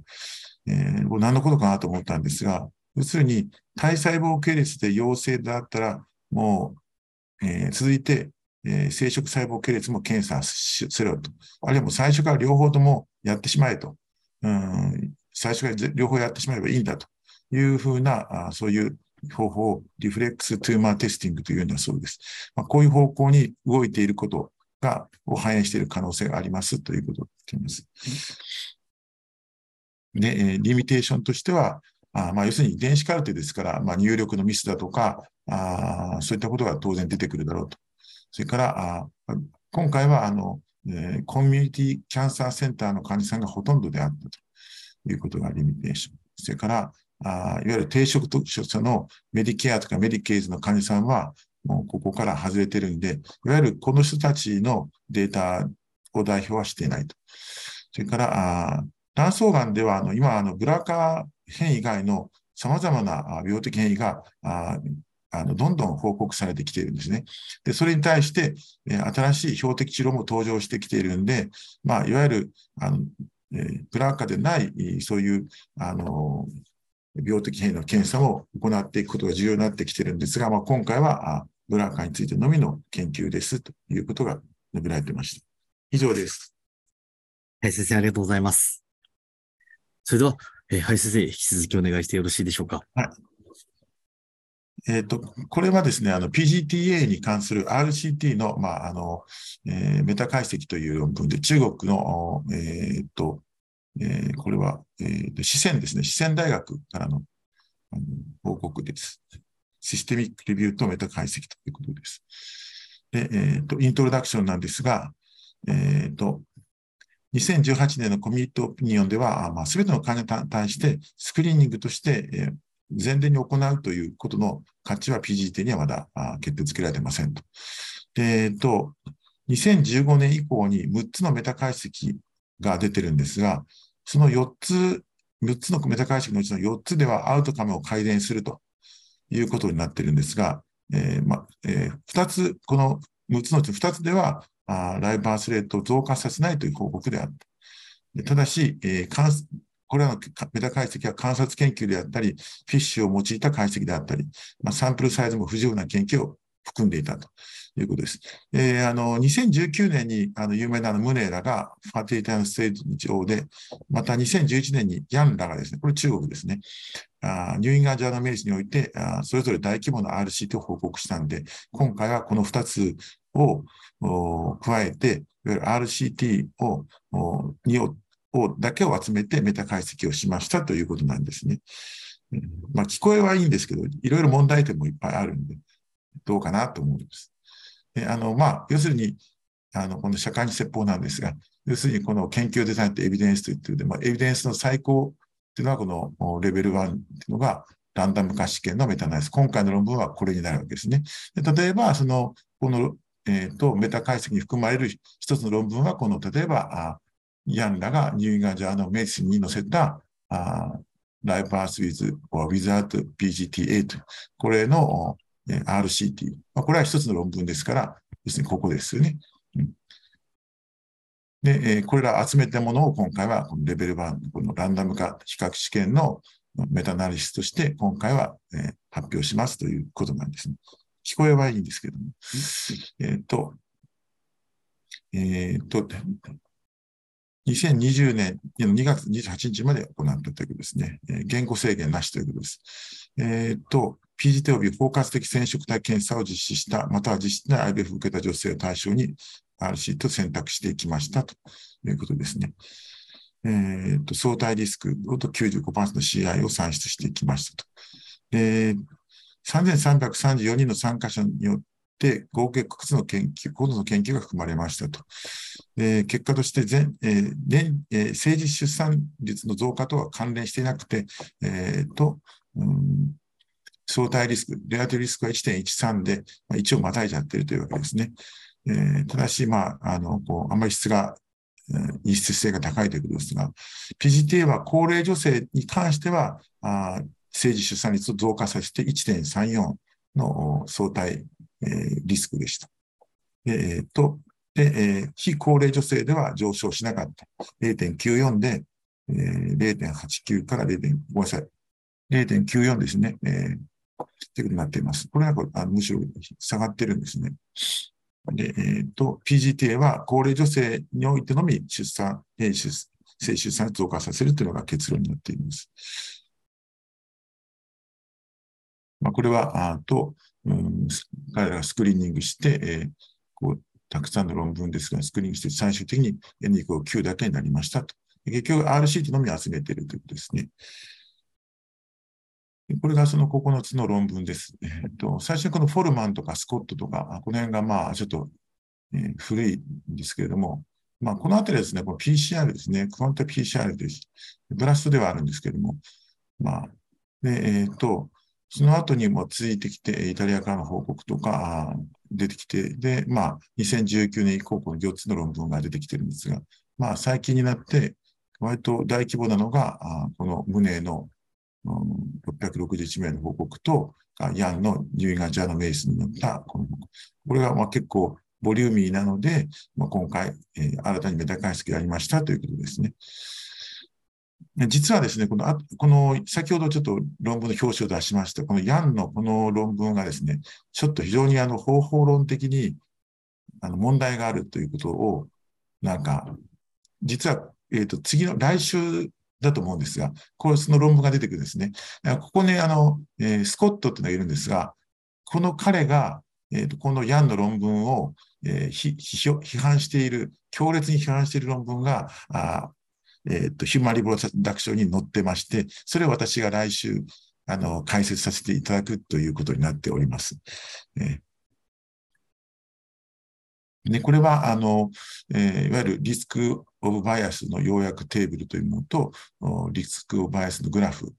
えー、何のことかなと思ったんですが、要するに体細胞系列で陽性であったら、もう、えー続いて、えー生殖細胞系列も検査しせろと。あるいはもう最初から両方ともやってしまえと。うん最初からぜ両方やってしまえばいいんだというふうな、あそういう方法を reflex tumor testing というのだそうです。まあ、こういう方向に動いていることが、を反映している可能性がありますということを言っています。で、えーリミテーションとしては、あまあ、要するに電子カルテですから、まあ、入力のミスだとかあ、そういったことが当然出てくるだろうと。それから、あ今回はあの、えーコミュニティキャンサーセンターの患者さんがほとんどであったということがリミテーション。それから、あいわゆる低所得のメディケアとかメディケーズの患者さんは、もうここから外れてるんで、いわゆるこの人たちのデータを代表はしていないと。それから、あ卵巣がんでは、あの今あの、ブラカ変異以外の様々な病的変異がああのどんどん報告されてきているんですね。で、それに対して、えー新しい標的治療も登場してきているんで、まあ、いわゆる、あの、えーブラーカでない、えーそういう、あの、病的変異の検査も行っていくことが重要になってきているんですが、まあ、今回は、あブラーカについてのみの研究ですということが述べられていました。以上です。はい、先生、ありがとうございます。それでは、えーはい、先生、引き続きお願いしてよろしいでしょうか？えっ、と、これはですね、あの、PGTA に関する RCT の、まあ、あの、えーメタ解析という論文で、中国の、えっ、と、えーこれは、えー、四川ですね、四川大学からのあの報告です。システミックレビューとメタ解析ということです。で、えっ、と、イントロダクションなんですが、えっ、と、2018年のコミュニティオピニオンでは、あまあ、全ての患者に対してスクリーニングとして、え前例に行うということの価値は PGT にはまだ決定づけられてませんと。えっと、2015年以降に6つのメタ解析が出てるんですが、その4つ、6つのメタ解析のうちの4つではアウトカムを改善するということになってるんですが、えーまえ2つ、この6つのうち2つでは、あライバースレートを増加させないという報告であった。ただし、えーこれらのメタ解析は観察研究であったり、フィッシュを用いた解析であったり、まあ、サンプルサイズも不十分な研究を含んでいたということです。えーあの2019年にあの有名なムネラがファティタイムステージ上で、また2011年にヤンラがですね、これ中国ですね、あニューインガージャーナメディスにおいてあそれぞれ大規模な RCT を報告したんで、今回はこの2つを加えて、いわゆる RCT をおにををだけを集めてメタ解析をしましたということなんですね。うんまあ、聞こえはいいんですけど、いろいろ問題点もいっぱいあるんで、どうかなと思います。であのまあ、要するに、あのこの社会に説法なんですが、要するにこの研究デザインとエビデンスといってで、まあ、エビデンスの最高っていうのはこのレベル1っていうのがランダム化試験のメタナイス。今回の論文はこれになるわけですね。で例えば、その、この、えーと、メタ解析に含まれる一つの論文は、この、例えば、あヤンらがニューインガージャーのメディスンに載せた、あライブパースウィズ or without PGTA という、これのえー RCT。まあ、これは一つの論文ですから、要するにここですよね。うんで、えーこれら集めたものを今回はこのレベル1、このランダム化比較試験のメタアナリシスとして今回は、えー発表しますということなんですね。聞こえはいいんですけども。えっ、と、えっ、と、2020年の2月28日まで行ったということですね。え言語制限なしということです。えーっと、PGT 及び包括的染色体検査を実施した、または実施してない IBF を受けた女性を対象に RC と選択していきましたということですね。えーっと、相対リスクと95%の CI を算出していきましたと。で、3334人の参加者によっ合計9つの研究、9つの研究が含まれましたと。で結果として全、えー年えー政治出産率の増加とは関連していなくて、えーと、うん相対リスク、レアティブリスクは1.13で、まあ、1をまたいじゃってるというわけですね。えーただし、まあ、あの、こう、あんまり質が、えー異質性が高いということですが、PGTA は高齢女性に関しては、あ政治出産率を増加させて1.34の相対、えーリスクでした。でえーと、で、えー非高齢女性では上昇しなかった。0.94で、えー0.89から 0. ごめんなさい。0.94ですね。えーってことになっています。これはこれあむしろ下がってるんですね。で、えーと、PGTA は高齢女性においてのみ出産、えー出性出産を増加させるというのが結論になっています。まあ、これは、あと、うん、彼らがスクリーニングして、えーこう、たくさんの論文ですが、スクリーニングして最終的に N イコール9だけになりましたと。結局 RCT のみ集めているということですね。これがその9つの論文です。えっと、最初にこのフォルマンとかスコットとか、この辺がまあちょっと、えー古いんですけれども、まあこのあたりですね、この PCR ですね、クワンタ PCR です。ブラストではあるんですけれども、まあ、で、えっと、その後にも続いてきて、イタリアからの報告とか出てきて、で、まあ、2019年以降、この4つの論文が出てきてるんですが、まあ、最近になって、割と大規模なのが、このムネの、うん、661名の報告と、ヤンのニューインガジャーナメイスに載ったこの報告。これがまあ結構ボリューミーなので、まあ、今回、えー新たにメタ解析をやりましたということですね。実はですね、この、この、先ほどちょっと論文の表紙を出しました、このヤンのこの論文がですね、ちょっと非常にあの方法論的にあの問題があるということを、なんか、実は、えっ、と、次の来週だと思うんですが、こうその論文が出てくるんですね。ここね、あの、えースコットっていうのがいるんですが、この彼が、えーとこのヤンの論文を、えーひ批評批判している、強烈に批判している論文が、あえーと、ヒューマンリプロダクションに載ってまして、それを私が来週、あの、解説させていただくということになっております。えーで、これは、あの、えーいわゆるリスクオブバイアスの要約テーブルというものと、リスクオブバイアスのグラフに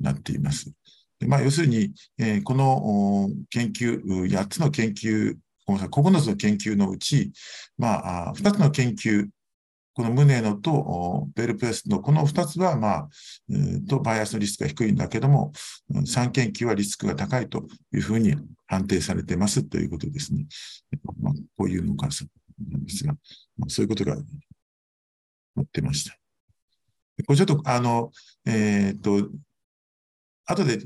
なっています。でまあ、要するに、えーこの研究、8つの研究、ごめんなさい、9つの研究のうち、ま、あ2つの研究、このムネノとベルプレスのこの2つは、まあ、えーと、バイアスのリスクが低いんだけども、3研究はリスクが高いというふうに判定されてますということですね。まあ、こういうのがなんですが、まあ、そういうことが載ってました。これちょっと、あの、えっ、と、後でフ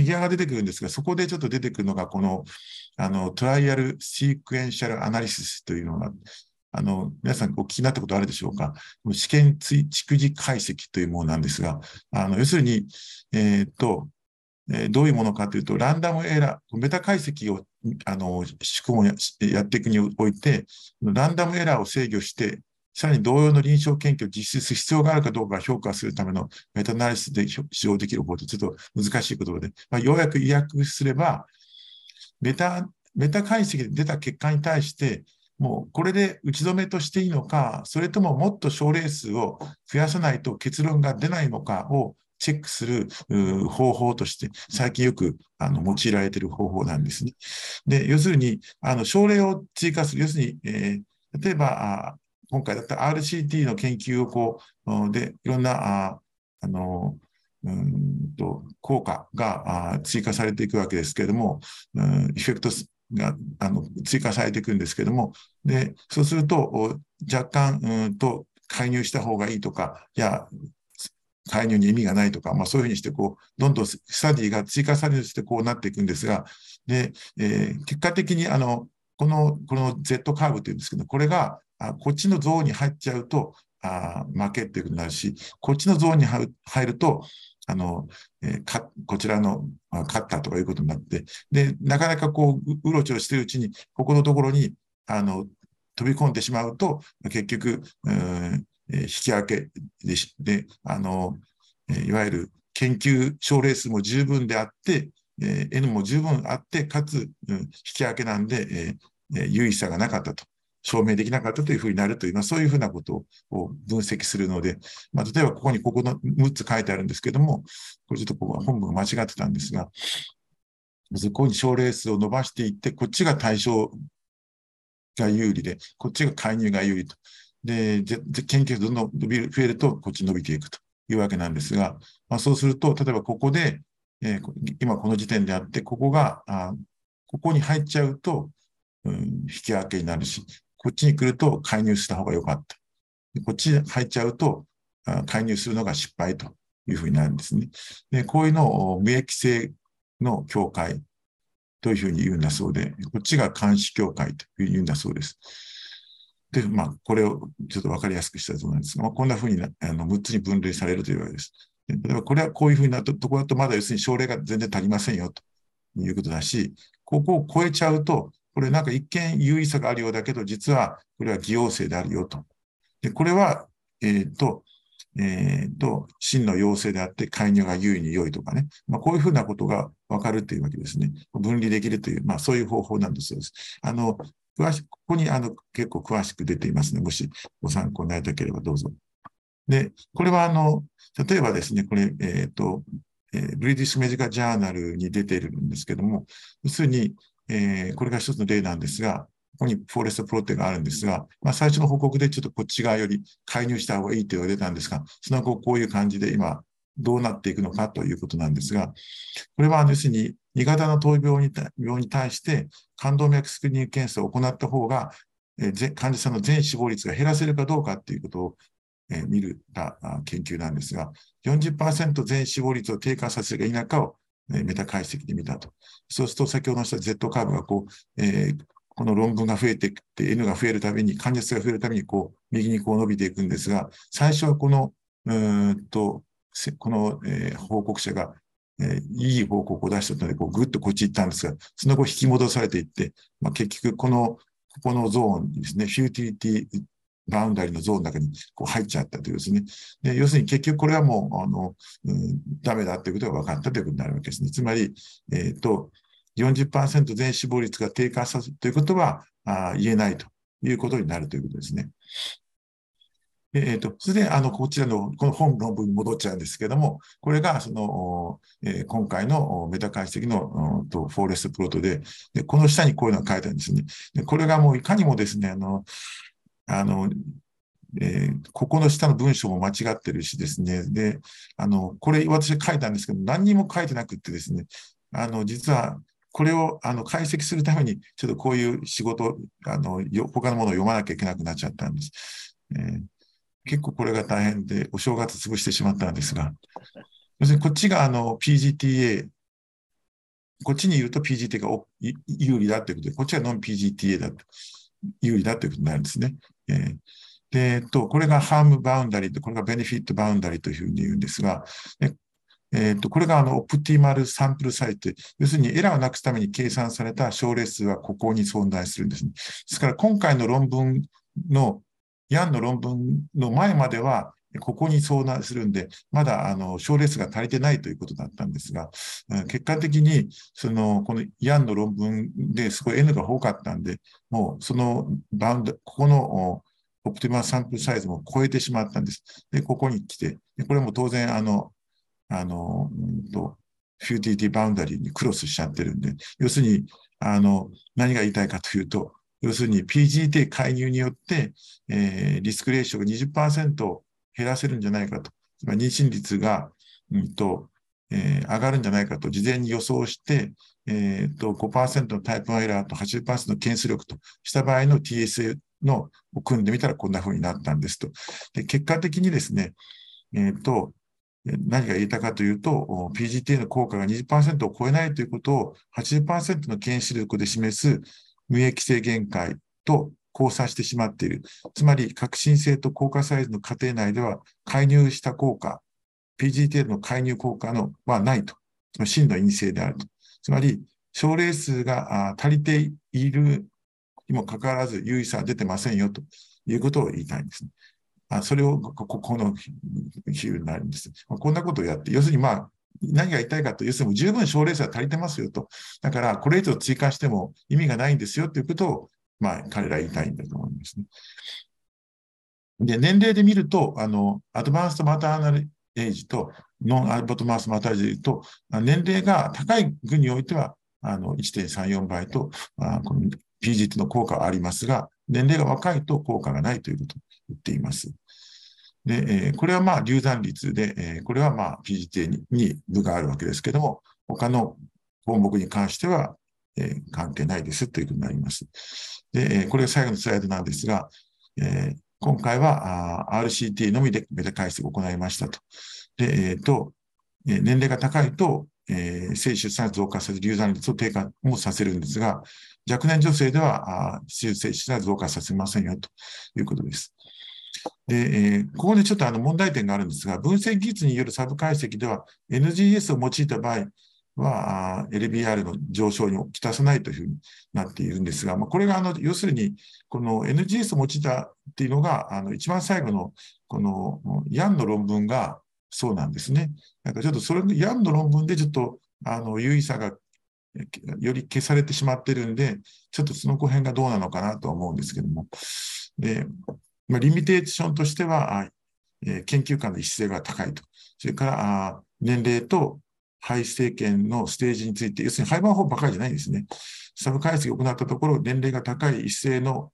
ィギュアが出てくるんですが、そこでちょっと出てくるのが、この、あの、トライアルシークエンシャルアナリシスというのが、あの、皆さんお聞きになったことあるでしょうか？試験追蓄次解析というものなんですが、あの、要するに、えっ、と、えーどういうものかというと、ランダムエラー、メタ解析を、あの、仕組みをややっていくにおいて、ランダムエラーを制御して、さらに同様の臨床研究を実施する必要があるかどうか評価するためのメタアナリシスで使用できる方法とちょっと難しい言葉で、まあ、ようやく意訳すれば、メタ、メタ解析で出た結果に対して、もうこれで打ち止めとしていいのか、それとももっと症例数を増やさないと結論が出ないのかをチェックする方法として、最近よくあの用いられている方法なんですね。で、要するに、あの症例を追加する、要するに、えー例えば、あ今回だったら RCT の研究をこう、で、いろんな、ああの、うんと効果があ追加されていくわけですけれども、うん、エフェクトがあの追加されていくんですけども、でそうすると、若干うんと介入した方がいいとか、いや、介入に意味がないとか、まあ、そういうふうにしてこう、どんどんスタディが追加されてこうなっていくんですが、でえー結果的にあのこのこの Z カーブというんですけど、これがあこっちのゾーンに入っちゃうと、あ負けっていうことになるし、こっちのゾーンに入ると、あの、えー、か、こちらの、まあ、勝ったとかいうことになって、で、なかなかこう、うろちょろしてるうちに、ここのところに、あの、飛び込んでしまうと、結局、うん、えー、引き分けでで、あの、えー、いわゆる研究賞レースも十分であって、えー、N も十分あって、かつ、うん、引き分けなんで、えー、優位さがなかったと。証明できなかったというふうになるという、まあ、そういうふうなことを分析するので、まあ、例えばここにここの6つ書いてあるんですけども、これちょっとここは本文が間違ってたんですが、まずここに賞レースを伸ばしていって、こっちが対象が有利で、こっちが介入が有利と。で、研究がどんどん伸びる、増えると、こっち伸びていくというわけなんですが、まあ、そうすると、例えばここで、えー、今この時点であって、ここが、あここに入っちゃうと、うん、引き分けになるし、こっちに来ると介入した方が良かった。こっちに入っちゃうと、介入するのが失敗というふうになるんですね。で、こういうのを無益性の境界というふうに言うんだそうで、こっちが監視境界というふうに言うんだそうです。で、まあ、これをちょっとわかりやすくしたいと思うんですが、まあ、こんなふうにあの6つに分類されるというわけです。例えば、これはこういうふうになったところだと、まだ要するに症例が全然足りませんよということだし、ここを超えちゃうと、これなんか一見優位さがあるようだけど、実はこれは偽陽性であるよと。で、これは、えっ、ー、と、えっ、ー、と、真の陽性であって介入が優位に良いとかね。まあ、こういうふうなことがわかるというわけですね。分離できるという、まあそういう方法なんだそうです。あの、詳しく、ここにあの結構詳しく出ていますね。もしご参考になりたければどうぞ。で、これはあの、例えばですね、これ、えっ、ー、と、えー、ブリティッシュメジカジャーナルに出ているんですけども、要するに、えー、これが一つの例なんですが、ここにフォーレストプロテがあるんですが、まあ、最初の報告でちょっとこっち側より介入した方がいいと言われたんですが、その後こういう感じで今どうなっていくのかということなんですが、これは要するに2型の闘病病に対して冠動脈スクリーニング検査を行った方が、えー、患者さんの全死亡率が減らせるかどうかということを、えー、見る研究なんですが、40%全死亡率を低下させるか否かをメタ解析で見たと。そうすると、先ほどのした Z カーブがこう、えー、この論文が増えていって、N が増えるたびに、患者数が増えるたびに、こう、右にこう伸びていくんですが、最初はこの、うんと、この、えー、報告者が、えー、いい報告を出したので、こう、ぐっとこっち行ったんですが、その後引き戻されていって、まあ、結局、この、ここのゾーンですね、 futility boundary のゾーンの中にこう入っちゃったというですね。で要するに結局これはもう、あの、うん、ダメだということが分かったということになるわけですね。つまり、えっ、ー、と、40%全死亡率が低下させるということはあ言えないということになるということですね。えっ、ー、と、それで、あの、こちらの、この本論文に戻っちゃうんですけども、これが、その、えー、今回のメタ解析の、とフォーレストプロトでで、この下にこういうのが書いてあるんですね。でこれがもういかにもですね、あの、あの、えー、ここの下の文章も間違ってるしですね。で、あの、これ私書いたんですけど、何にも書いてなくってですね、あの、実は、これをあの解析するために、ちょっとこういう仕事、あの、他のものを読まなきゃいけなくなっちゃったんです。えー、結構これが大変で、お正月潰してしまったんですが、要するにこっちがあの PGTA、こっちにいると PGTA が有利だということで、こっちがノン PGTA だと。有利だということになるんですね。えー、えっと、これがハームバウンダリーと、これがベネフィットバウンダリーというふうに言うんですが、えっと、これがあのオプティマルサンプルサイト、要するにエラーをなくすために計算された症例数はここに存在するんですね。ですから今回の論文の、ヤンの論文の前までは、ここに相談するんで、まだあの症例数が足りてないということだったんですが、結果的にそのこのヤンの論文ですごい N が多かったんで、もうその bound、ここの optimal sample size も超えてしまったんです。で、ここに来て、これも当然、あの、あの、うんと、 futility boundary にクロスしちゃってるんで、要するに、あの、何が言いたいかというと、要するに PGT 介入によって、えー、 risk reduction が20%減らせるんじゃないかと。つまり妊娠率が、うんとえー、上がるんじゃないかと事前に予想して、えーと、5%のタイプ1エラーと80%の検出力とした場合の TSA のを組んでみたらこんな風になったんですと。で結果的にですね、えーと、何が言えたかというと、PGT の効果が20%を超えないということを80%の検出力で示す無益性限界と交差してしまっている。つまり、革新性と効果サイズの過程内では、介入した効果、PGTL の介入効果のはないと。つまり、真の陰性であると。つまり、症例数が足りているにもかかわらず、有意差は出てませんよということを言いたいんですね。あそれをここの比喩になるんです。まこんなことをやって、要するにまあ、何が言いたいかと、要するに十分症例数は足りてますよと。だから、これ以上追加しても意味がないんですよということを、まあ、彼ら言いたいんだと思いますね。で、年齢で見ると、あの、アドバンストマターナルエイジとノンアルバトマースマタージでと、年齢が高い群においては、あの、1.34倍と、あこの PGT の効果はありますが、年齢が若いと効果がないということを言っています。で、えー、これはまあ流産率で、えー、これはまあ PGT にに部があるわけですけども、他の項目に関しては、えー、関係ないですということになります。で、これが最後のスライドなんですが、えー、今回は RCT のみでメタ解析を行いましたと。で、えっ、ー、と、年齢が高いと、えー、性出産増加させる流産率を低下もさせるんですが、若年女性では、性出産増加させませんよということです。で、えー、ここでちょっとあの問題点があるんですが、分析技術によるサブ解析では、NGS を用いた場合は、LBR の上昇にきたさないというふうになっているんですが、まあ、これがあの要するに、この NGS を用いたっていうのが、あの一番最後のこのヤンの論文がそうなんですね。なんかちょっとそれ、ヤンの論文でちょっとあの優位さがより消されてしまってるんで、ちょっとその後辺がどうなのかなと思うんですけども。で、まあ、リミテーションとしては、えー、研究官の一致性が高いと。それから、あ年齢と肺政権のステージについて、要するに肺盤法ばかりじゃないんですね。サブ解析を行ったところ、年齢が高い一斉の、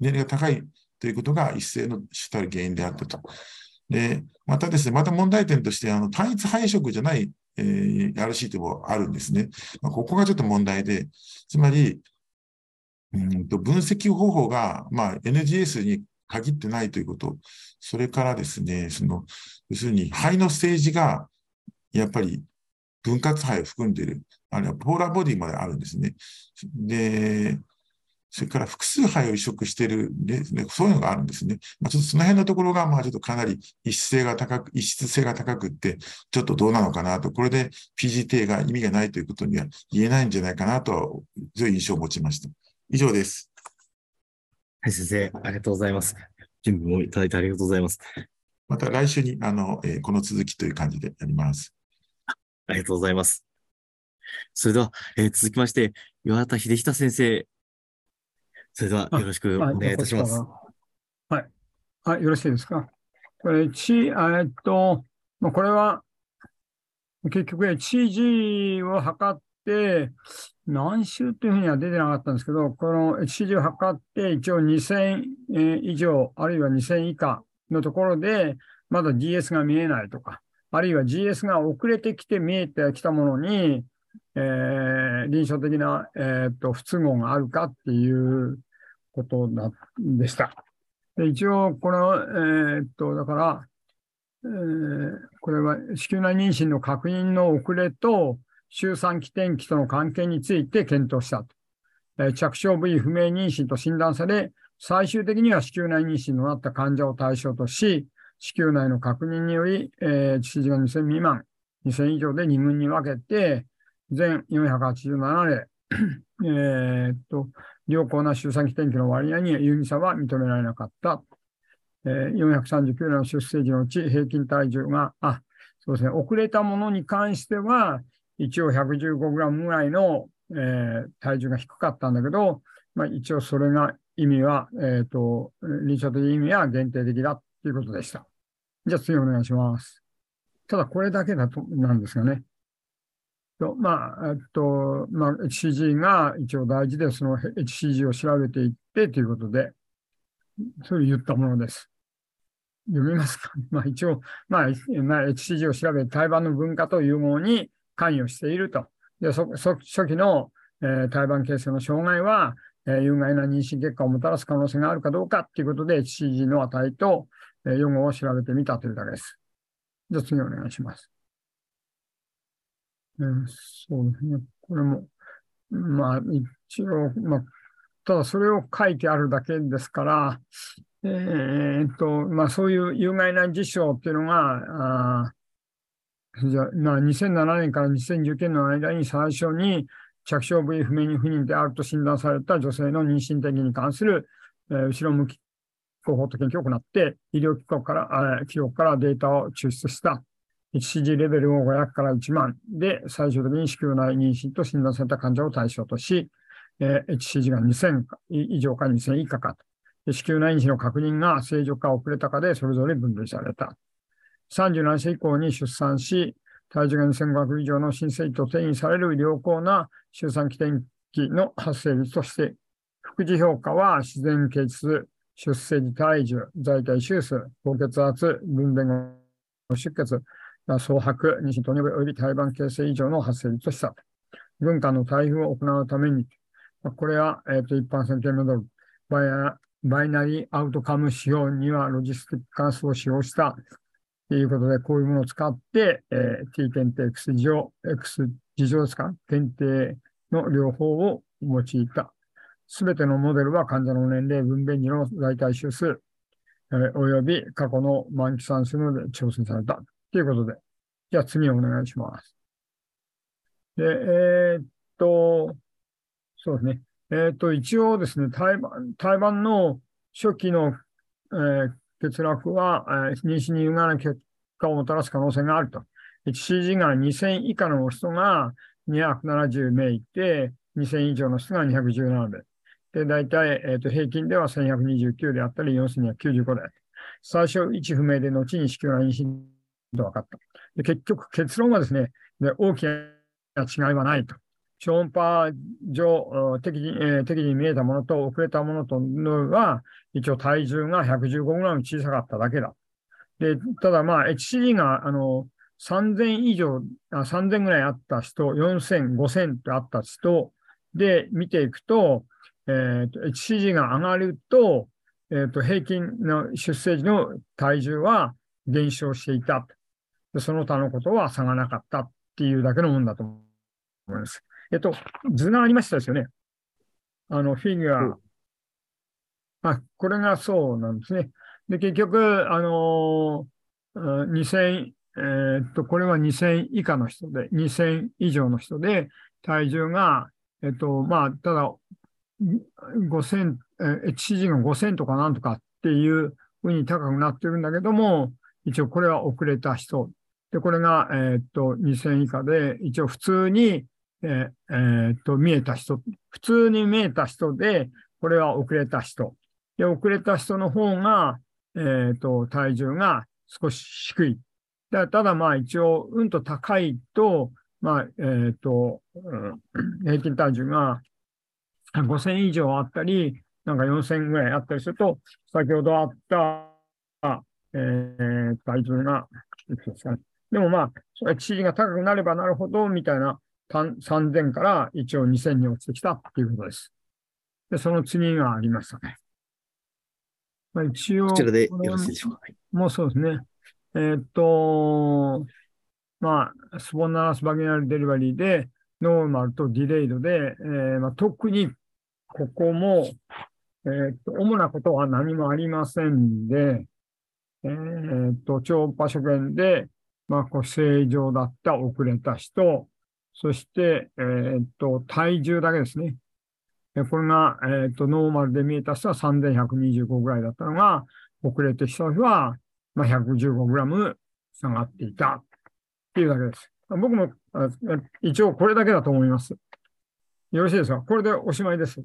年齢が高いということが一斉の主たる原因であったと。で、またですね、また問題点として、あの、単一配色じゃない、えー、RCT もあるんですね。まあ、ここがちょっと問題で、つまり、うんと分析方法が、まあ、NGS に限ってないということ、それからですね、その、要するに肺のステージが、やっぱり分割肺を含んでいる、あるいはポーラーボディまであるんですね。で、それから複数肺を移植しているですね、そういうのがあるんですね。まあ、ちょっとその辺のところが、まあちょっとかなり異質性が高く、異質性が高くって、ちょっとどうなのかなと、これで PGT が意味がないということには言えないんじゃないかなと、そういう印象を持ちました。以上です。はい、先生、ありがとうございます。準備もいただいてありがとうございます。また来週に、あの、えー、この続きという感じでやります。ありがとうございます。それでは、えー、続きまして、岩田秀久先生、それではよろしくお願いいたします。はい。はい、よろしいですか？これ、ち、えっと、まあ、これは、結局、HCG を測って、何週っていうふうには出てなかったんですけど、この HCG を測って、一応2000以上、あるいは2000以下のところで、まだ GS が見えないとか、あるいは GS が遅れてきて見えてきたものに、えー、臨床的な、えーと、不都合があるかっていうことでした。で一応、この、えー、っと、だから、えー、これは子宮内妊娠の確認の遅れと周産期転機との関係について検討したと。えー、着床部位不明妊娠と診断され、最終的には子宮内妊娠のなった患者を対象とし、子宮内の確認により、えー、致死時が2000未満、2000以上で2群に分けて、全487例、えっと、良好な周産期転機の割合に有意差は認められなかった。えー、439例の出生時のうち平均体重が、あ、そうですね、遅れたものに関しては、一応 115g ぐらいの、えー、体重が低かったんだけど、まあ、一応それが意味は、えっ、ー、と、臨床的意味は限定的だということでした。じゃあ次お願いします。ただこれだけだと、なんですがね。とまあ、えっと、まあ、HCG が一応大事で、その HCG を調べていってということで、それを言ったものです。読みますか？*laughs* まあ一応、まあ、HCG を調べて胎盤の文化と融合に関与していると。で、そ初期の、えー、胎盤形成の障害は、えー、有害な妊娠結果をもたらす可能性があるかどうかということで、HCG の値と、えー、融合を調べてみたというだけです。じゃあ次お願いします。うん、そうですね。これも、まあ、一応、まあ、ただそれを書いてあるだけですから、えーっと、まあそういう有害な事象っていうのが、あじゃあまあ、2007年から2019年の間に最初に着床部位不明に不妊であると診断された女性の妊娠的に関する、えー後ろ向きコホート研究を行って、医療機構から、記録からデータを抽出した。HCG レベルを500から1万で、最終的に子宮内妊娠と診断された患者を対象とし、えー HCG が2000以上か2000以下かと。子宮内妊娠の確認が正常か遅れたかでそれぞれ分類された。37歳以降に出産し、体重が2500以上の新生児と転移される良好な周産期転機の発生率として、副次評価は自然形質、出生時体重、在体周数、高血圧、分娩後出血、総白、妊娠糖尿病及び胎盤形成以上の発生率とした。文化の対応を行うために、これは、えっ、と、一般線形メドル、バイナバイナリーアウトカム仕様にはロジスティック関数を使用したということで、こういうものを使って、えー T 検定 X 事情、X 事情ですか？検定の両方を用いた。すべてのモデルは患者の年齢、分娩時の在体周数、えーおよび過去の満期算数ので調整された。ということで、じゃあ次お願いします。で、えーっと、そうですね。えーっと、一応ですね、胎盤胎盤の初期の、えー欠落は、えー妊娠に有害な結果をもたらす可能性があると。HCG が2000以下の人が270名いて、2000以上の人が217名。で、大体、えーと平均では1129であったり、4295であった。最初、位置不明で、後に子宮内妊娠と分かった。で結局、結論はですね、で大きな違いはないと。超音波上、適宜、えー適宜に見えたものと遅れたものとのは、一応体重が 115g 小さかっただけだ。で、ただまあ、HCG が、あの、3000以上、あ3000ぐらいあった人、4000、5000とあった人で見ていくと、えーと HCG が上がると、えーと、平均の出生時の体重は減少していた。でその他のことは差がなかったっていうだけのもんだと思います。えっと、図がありましたですよね。あの、フィギュア。あ、これがそうなんですね。で、結局、あのーうん2000、えーっと、これは2000以下の人で、2000以上の人で、体重が、えっと、まあ、ただ、5000、HCG が5000とかなんとかっていうふうに高くなってるんだけども、一応これは遅れた人。で、これが、えーっと、2000以下で、一応普通に、えーえーっと、見えた人。普通に見えた人で、これは遅れた人。で、遅れた人の方が、えっ、と、体重が少し低い。だただまあ一応、うんと高いと、まあ、えっ、と、うん平均体重が5000以上あったり、なんか4000ぐらいあったりすると、先ほどあった、えー体重が、ですかね。でもまあ、それ地位が高くなればなるほど、みたいな、たん3000から一応2000に落ちてきたっていうことです。で、その次がありましたね。まあ、一応、こちらでよろしいでしょうか。はいもうそうですね。えーっと、まあ、スポンナラスバギナルデリバリーで、ノーマルとディレイドで、えーまあ、特にここも、えーっと、主なことは何もありませんで、えーっと、超音波所見で、まあ、こう正常だった遅れた人、そして、えーっと、体重だけですね。これが、えーっと、ノーマルで見えた人は3125ぐらいだったのが、遅れてきた人は、まあ、115グラム下がっていたっていうだけです。僕も一応これだけだと思います。よろしいですか？これでおしまいです。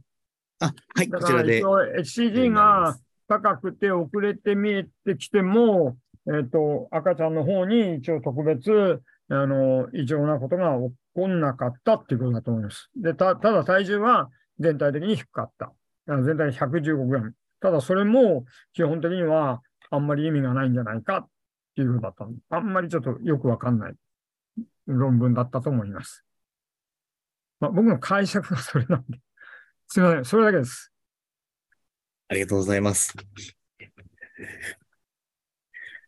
あ、はい、だからこちらで一。応 HCG が高くて遅れて見えてきても、えっ、と、赤ちゃんの方に一応特別、あの、異常なことが起こんなかったっていうことだと思います。で、た、ただ体重は全体的に低かった。あ全体115グラム。ただそれも基本的にはあんまり意味がないんじゃないかっていうことだったの。あんまりちょっとよくわかんない論文だったと思います。まあ、僕の解釈がそれなんで。すみません。それだけです。ありがとうございます。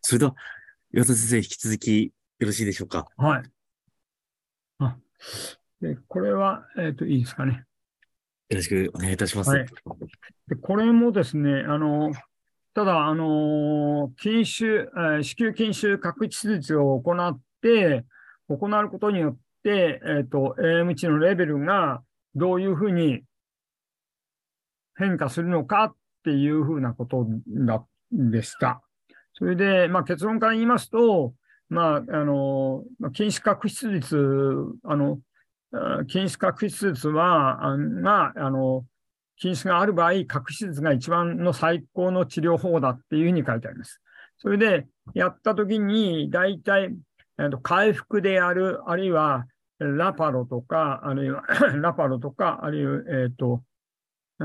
それでは、岩田先生、引き続きよろしいでしょうか？はい。あ、で、これは、えっ、と、いいですかね。ろしくお願いいたします。はいでこれもですね、あの、ただ、あの、禁酒、えー子宮筋腫確地手術を行って、行うことによって、えっ、と、AM 値のレベルがどういうふうに変化するのかっていうふうなことだでした。それで、まあ、結論から言いますと、まあ、あの、まあ禁止確執率、あの、禁止確執率は、あが、あの、禁止がある場合、確執率が一番の最高の治療法だっていうふうに書いてあります。それで、やったときに、大体、えっと回復でやる、あるいは、ラパロとか、あるいは、ラパロとか、あるいは、えっ、と、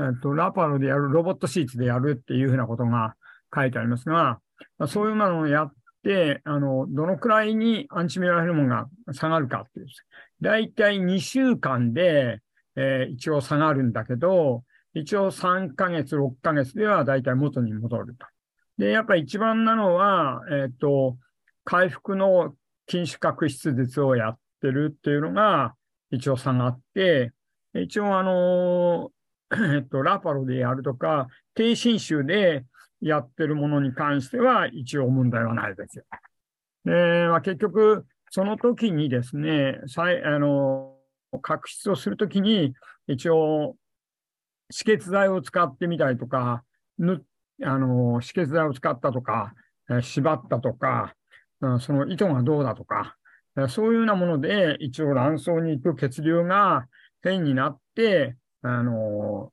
えっ、と、ラパロでやる、ロボットシーツでやるっていうふうなことが書いてありますが、まあそういうのをやって、あの、どのくらいにアンチミラーホルモンが下がるかっていう。大体2週間で、えー一応下がるんだけど、一応3ヶ月、6ヶ月では大体元に戻ると。で、やっぱり一番なのは、えっ、と、回復の禁止確執術をやってるっていうのが一応下がって、一応あの、*clears throat* えっと、ラパロでやるとか、低侵襲でやってるものに関しては一応問題はないですよ。で、まあ、結局、その時にですね、再あの、確執をするときに、一応、止血剤を使ってみたりとか、ぬあの止血剤を使ったとか、縛ったとか、その糸がどうだとか、そういうようなもので、一応卵巣に行く血流が変になって、あの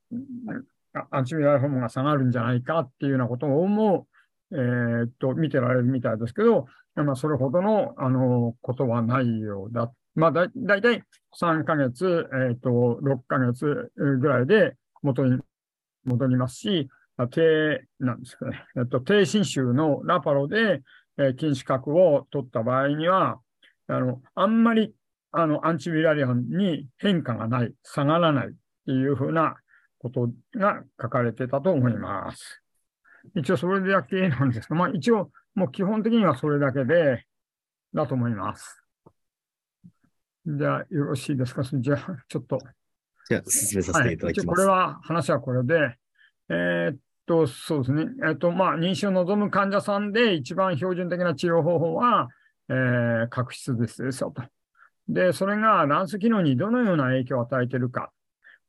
アンチミラルホルモンが下がるんじゃないかっていうようなことをも、えーっと、見てられるみたいですけど、まあ、それほどの、あの、ことはないようだ。まあ、だ、だいたい3ヶ月、えーっと、6ヶ月ぐらいで元に戻りますし、低、なんですかね、えっと、低侵襲のラパロで、えー禁止核を取った場合には、あの、あんまり、あの、アンチミラリアンに変化がない、下がらない。いうふうなことが書かれてたと思います。一応それだけなんですが、まあ一応、もう基本的にはそれだけで、だと思います。じゃあ、よろしいですか？じゃあ、ちょっと。じゃあ、進めさせていただきます。一応これは、話はこれで、えーっと、そうですね。えーっと、まあ、妊娠を望む患者さんで一番標準的な治療方法は、えー、角質ですですよと。で、それが卵巣機能にどのような影響を与えているか、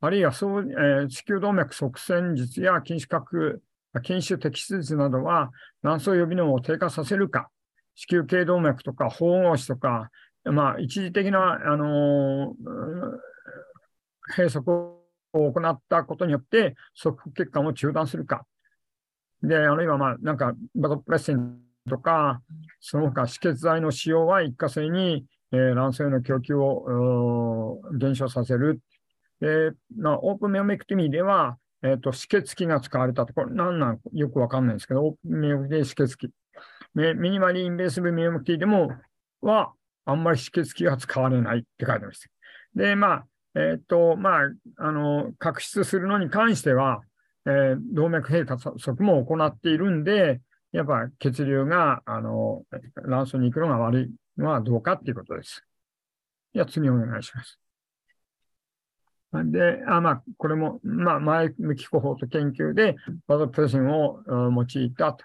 あるいはそう、えー子宮動脈側栓術や筋腫核、筋腫摘出術などは卵巣予備能を低下させるか、子宮頸動脈とか縫合子とか、まあ、一時的な、あのー閉塞を行ったことによって、側腹血管を中断するか。で、あるいは、まあ、なんか、バソプレッシンとか、その他、止血剤の使用は一過性に、えー卵巣への供給を減少させる。で、まあ、 open myomectomy では、えっ、と、止血器が使われたところ、なんなんよくわかんないんですけど、 open myomectomy 止血器。 minimally invasive myomectomy でも、は、あんまり止血器が使われないって書いてます。で、まあ、えっ、と、まあ、あの、確執するのに関しては、えー動脈閉塞も行っているんで、やっぱ血流が、あの、卵巣に行くのが悪いのはどうかっていうことです。じゃ次お願いします。で、あまあ、これも、まあ、前向きコホート研究で、バドプレシンを用いたと。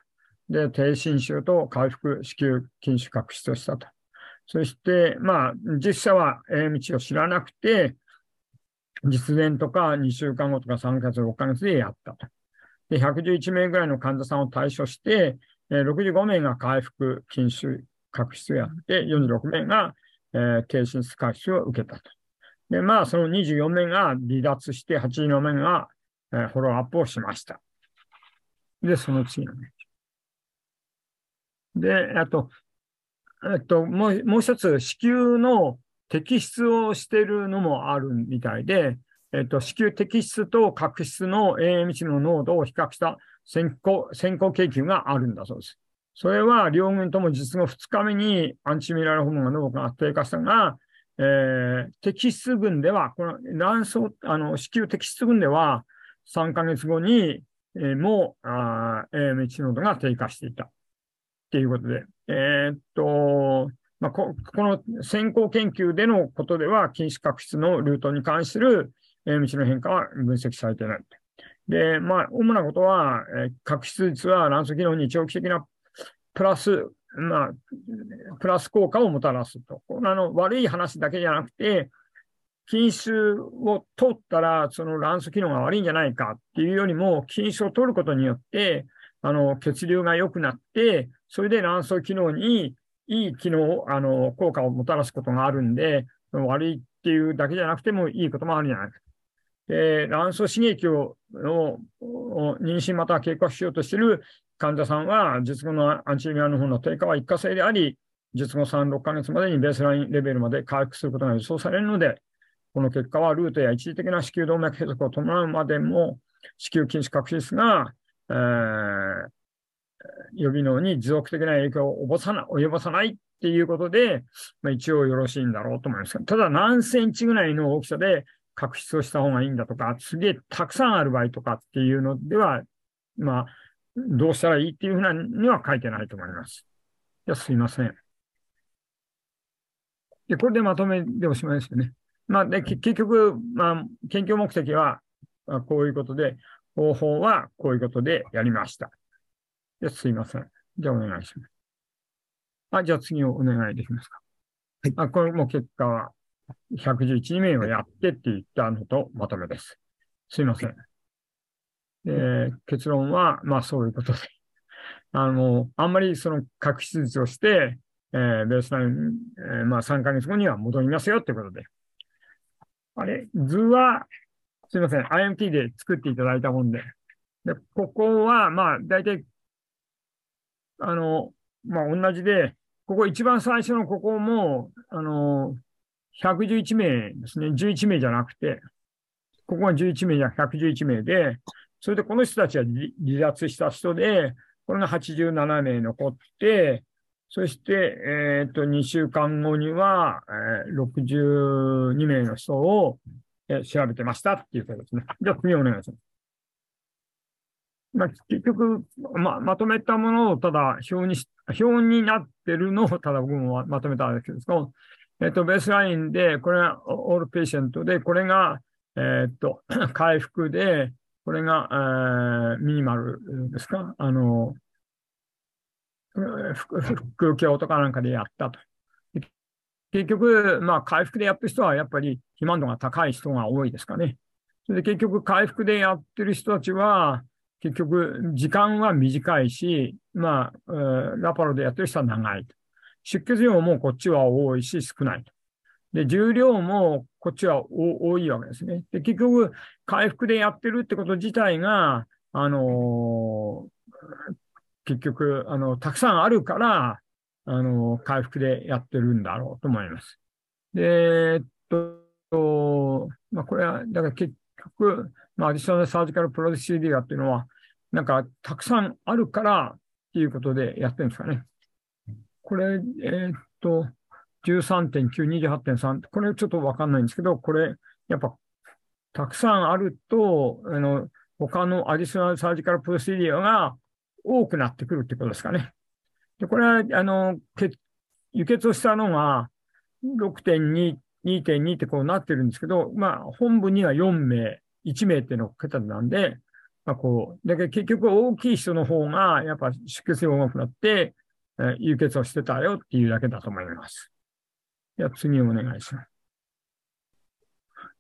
で、低侵襲と回復、子宮筋腫確執をしたと。そして、まあ、実際は AM 値を知らなくて、実現とか2週間後とか3ヶ月、6ヶ月でやったと。で、111名ぐらいの患者さんを対処して、65名が回復、筋腫、確執をやって、46名が、えー低進出確執を受けたと。で、まあ、その24名が離脱して、84名が、えーフォローアップをしました。で、その次のね。で、あと、えっと、もう、もう一つ、子宮の摘出をしているのもあるみたいで、えっと、子宮摘出と角質の AM 値の濃度を比較した先行、先行研究があるんだそうです。それは両軍とも実後2日目にアンチミラルホルモンが濃度が低下したが、えー、摘出群では、この卵巣、あの、子宮摘出群では3ヶ月後に、えーもう、あ AM 値濃度が低下していた。っていうことで、えーっと、まあ、ここの先行研究でのことでは、禁止確執のルートに関する AMH の変化は分析されていない。で、まあ、主なことは、えー、核出率は乱素機能に長期的なプラス、まあ、プラス効果をもたらすと。あの悪い話だけじゃなくて、禁酒を取ったら、その乱素機能が悪いんじゃないかっていうよりも、禁酒を取ることによって、あの、血流が良くなって、それで卵巣機能にいい機能、あの、効果をもたらすことがあるんで、悪いっていうだけじゃなくてもいいこともあるんじゃないか。で、卵巣刺激をを妊娠または計画しようとしている患者さんは、術後のアンチミアの方の低下は一過性であり、術後3、6ヶ月までにベースラインレベルまで回復することが予想されるので、この結果はルートや一時的な子宮動脈閉塞を伴うまでも、子宮筋腫確率が、えー、予備能に持続的な影響を及ぼさない及ぼさないっていうことで、まあ、一応よろしいんだろうと思いますただ何センチぐらいの大きさで確執をした方がいいんだとか、すげえたくさんある場合とかっていうのでは、まあ、どうしたらいいっていうふうなには書いてないと思います。じゃすいません。で、これでまとめでおしまいですよね。まあ、で結局、まあ、研究目的はこういうことで、方法はこういうことでやりました。すいません。じゃあお願いします。あ、じゃあ次をお願いできますか。はい。あ、これも結果は111名をやってって言ったのとまとめです。すいません。で結論は、まあそういうことで。*laughs* あの、あんまりその確執術をして、えー、ベースライン、えー、まあ3ヶ月後には戻りますよってことで。あれ、図は、すいません、IMT で作っていただいたもんで。で、ここは、まあ、大体、あの、まあ、同じで、ここ一番最初のここも、あの、111名ですね。11名じゃなくて、ここが11名じゃ111名で、それでこの人たちは離脱した人で、これが87名残って、そして、えっ、と、2週間後には、えー、62名の人を、えー、調べてましたっていうことですね。じゃあ次お願いします。まあ、結局、ま、まとめたものをただ表に、表になってるのをただ僕もまとめたんですけど、えっと、ベースラインで、これがオールペーシェントで、これが、えっと、*clears throat* 回復で、これが、えー、ミニマルですか？あの、副教とかなんかでやったと。結局、まあ、回復でやってる人はやっぱり肥満度が高い人が多いですかね。それで結局、回復でやってる人たちは、結局、時間は短いし、まあ、ラパロでやってる人は長いと。出血量もこっちは多いし少ないと。で、重量もこっちは多いわけですね。で、結局、開腹でやってるってこと自体が、あのー、結局、あの、たくさんあるから、あの、開腹でやってるんだろうと思います。で、えっと、まあ、これは、だから結局、まあ、 additional surgical procedure っていうのは、なんか、たくさんあるからっていうことでやってるんですかね。これ、えー、っと、13.9、28.3、これちょっとわかんないんですけど、これ、やっぱ、たくさんあると、あの、他のアディショナルサージカルプロシディアが多くなってくるってことですかね。で、これは、あの、輸血をしたのが6.2、2.2ってこうなってるんですけど、まあ、本部には4名、1名っていうのが桁なんで、まあ、こう、だけど結局大きい人の方が、やっぱ出血量が多くなって、え輸血をしてたよっていうだけだと思います。では次お願いします。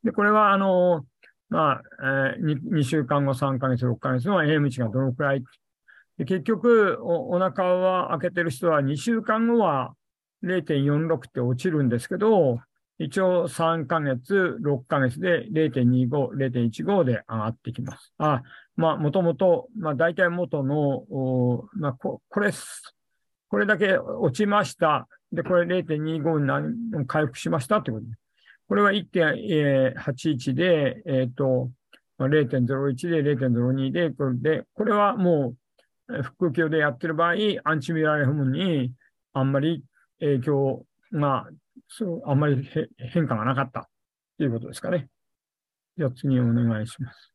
で、これは、あの、まあ、えー、2, 2週間後、3ヶ月、6ヶ月の AM 値がどのくらいで結局お、お腹は開けてる人は2週間後は0.46って落ちるんですけど、一応3ヶ月、6ヶ月で0.25、0.15で上がってきます。あ、まあ、もともと、まあ、大体元の、まあこ、これ、これだけ落ちました。で、これ0.25に回復しましたってことです。これは1.81で、えっ、ー、と、0.01で0.02で、これで、これはもう、腹腔でやってる場合、アンチミラーホムにあんまり影響が、そう、あんまり変化がなかったということですかね。じゃあ次お願いします。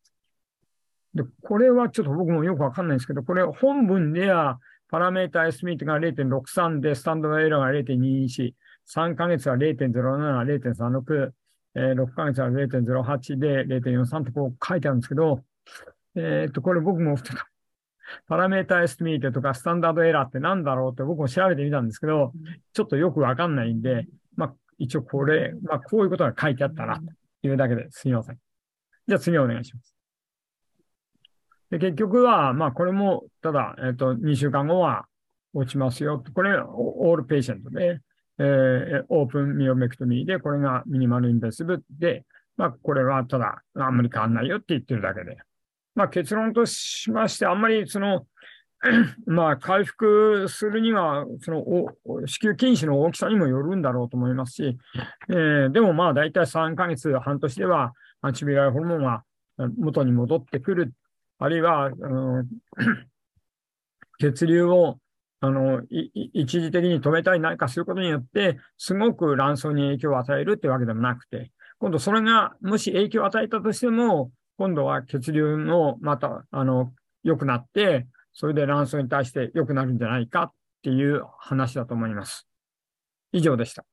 で、これはちょっと僕もよくわかんないんですけど、これ本文では、パラメータエスミートが0.63で、スタンドのエラーが0.24、3ヶ月は0.07、0.36、えー6ヶ月は0.08で0.43ってこう書いてあるんですけど、えっと、これ僕もパラメータエスティミートとかスタンダードエラーって何だろうって僕も調べてみたんですけど、ちょっとよくわかんないんで、まあ、一応これ、まあ、こういうことが書いてあったな、というだけですみません。じゃあ次お願いします。で結局は、まあ、これも、ただ、えっ、と、2週間後は落ちますよ。これ、 all patient で、えー open myomectomy で、これが minimal invasive で、まあ、これはただ、あんまり変わんないよって言ってるだけで。まあ、結論としまして、あんまりその、*clears throat* まあ、回復するには、その、子宮筋腫の大きさにもよるんだろうと思いますし、えーでもまあ、大体3ヶ月、半年では、アンチビラルホルモンは元に戻ってくる、あるいは、あの *clears throat* 血流をあの一時的に止めたり何かすることによって、すごく卵巣に影響を与えるってわけでもなくて、今度それがもし影響を与えたとしても、今度は血流のまた、あの、良くなって、それで卵巣に対して良くなるんじゃないかっていう話だと思います。以上でした。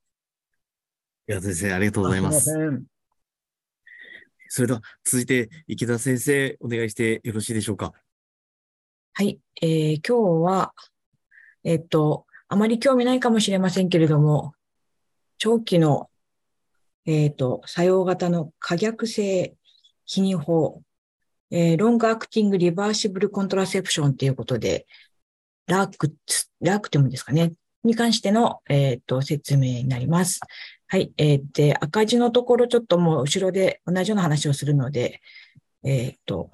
いや、先生、ありがとうございます。すいません。それでは、続いて、池田先生、お願いしてよろしいでしょうか？はい、えー今日は、えっと、あまり興味ないかもしれませんけれども、長期の、えっと、作用型の可逆性避妊法、えーロングアクティングリバーシブルコントラセプションということで、ラーク、ラークテムですかね、に関しての、えっと、説明になります。はい、えーで、赤字のところちょっともう後ろで同じような話をするので、えっと、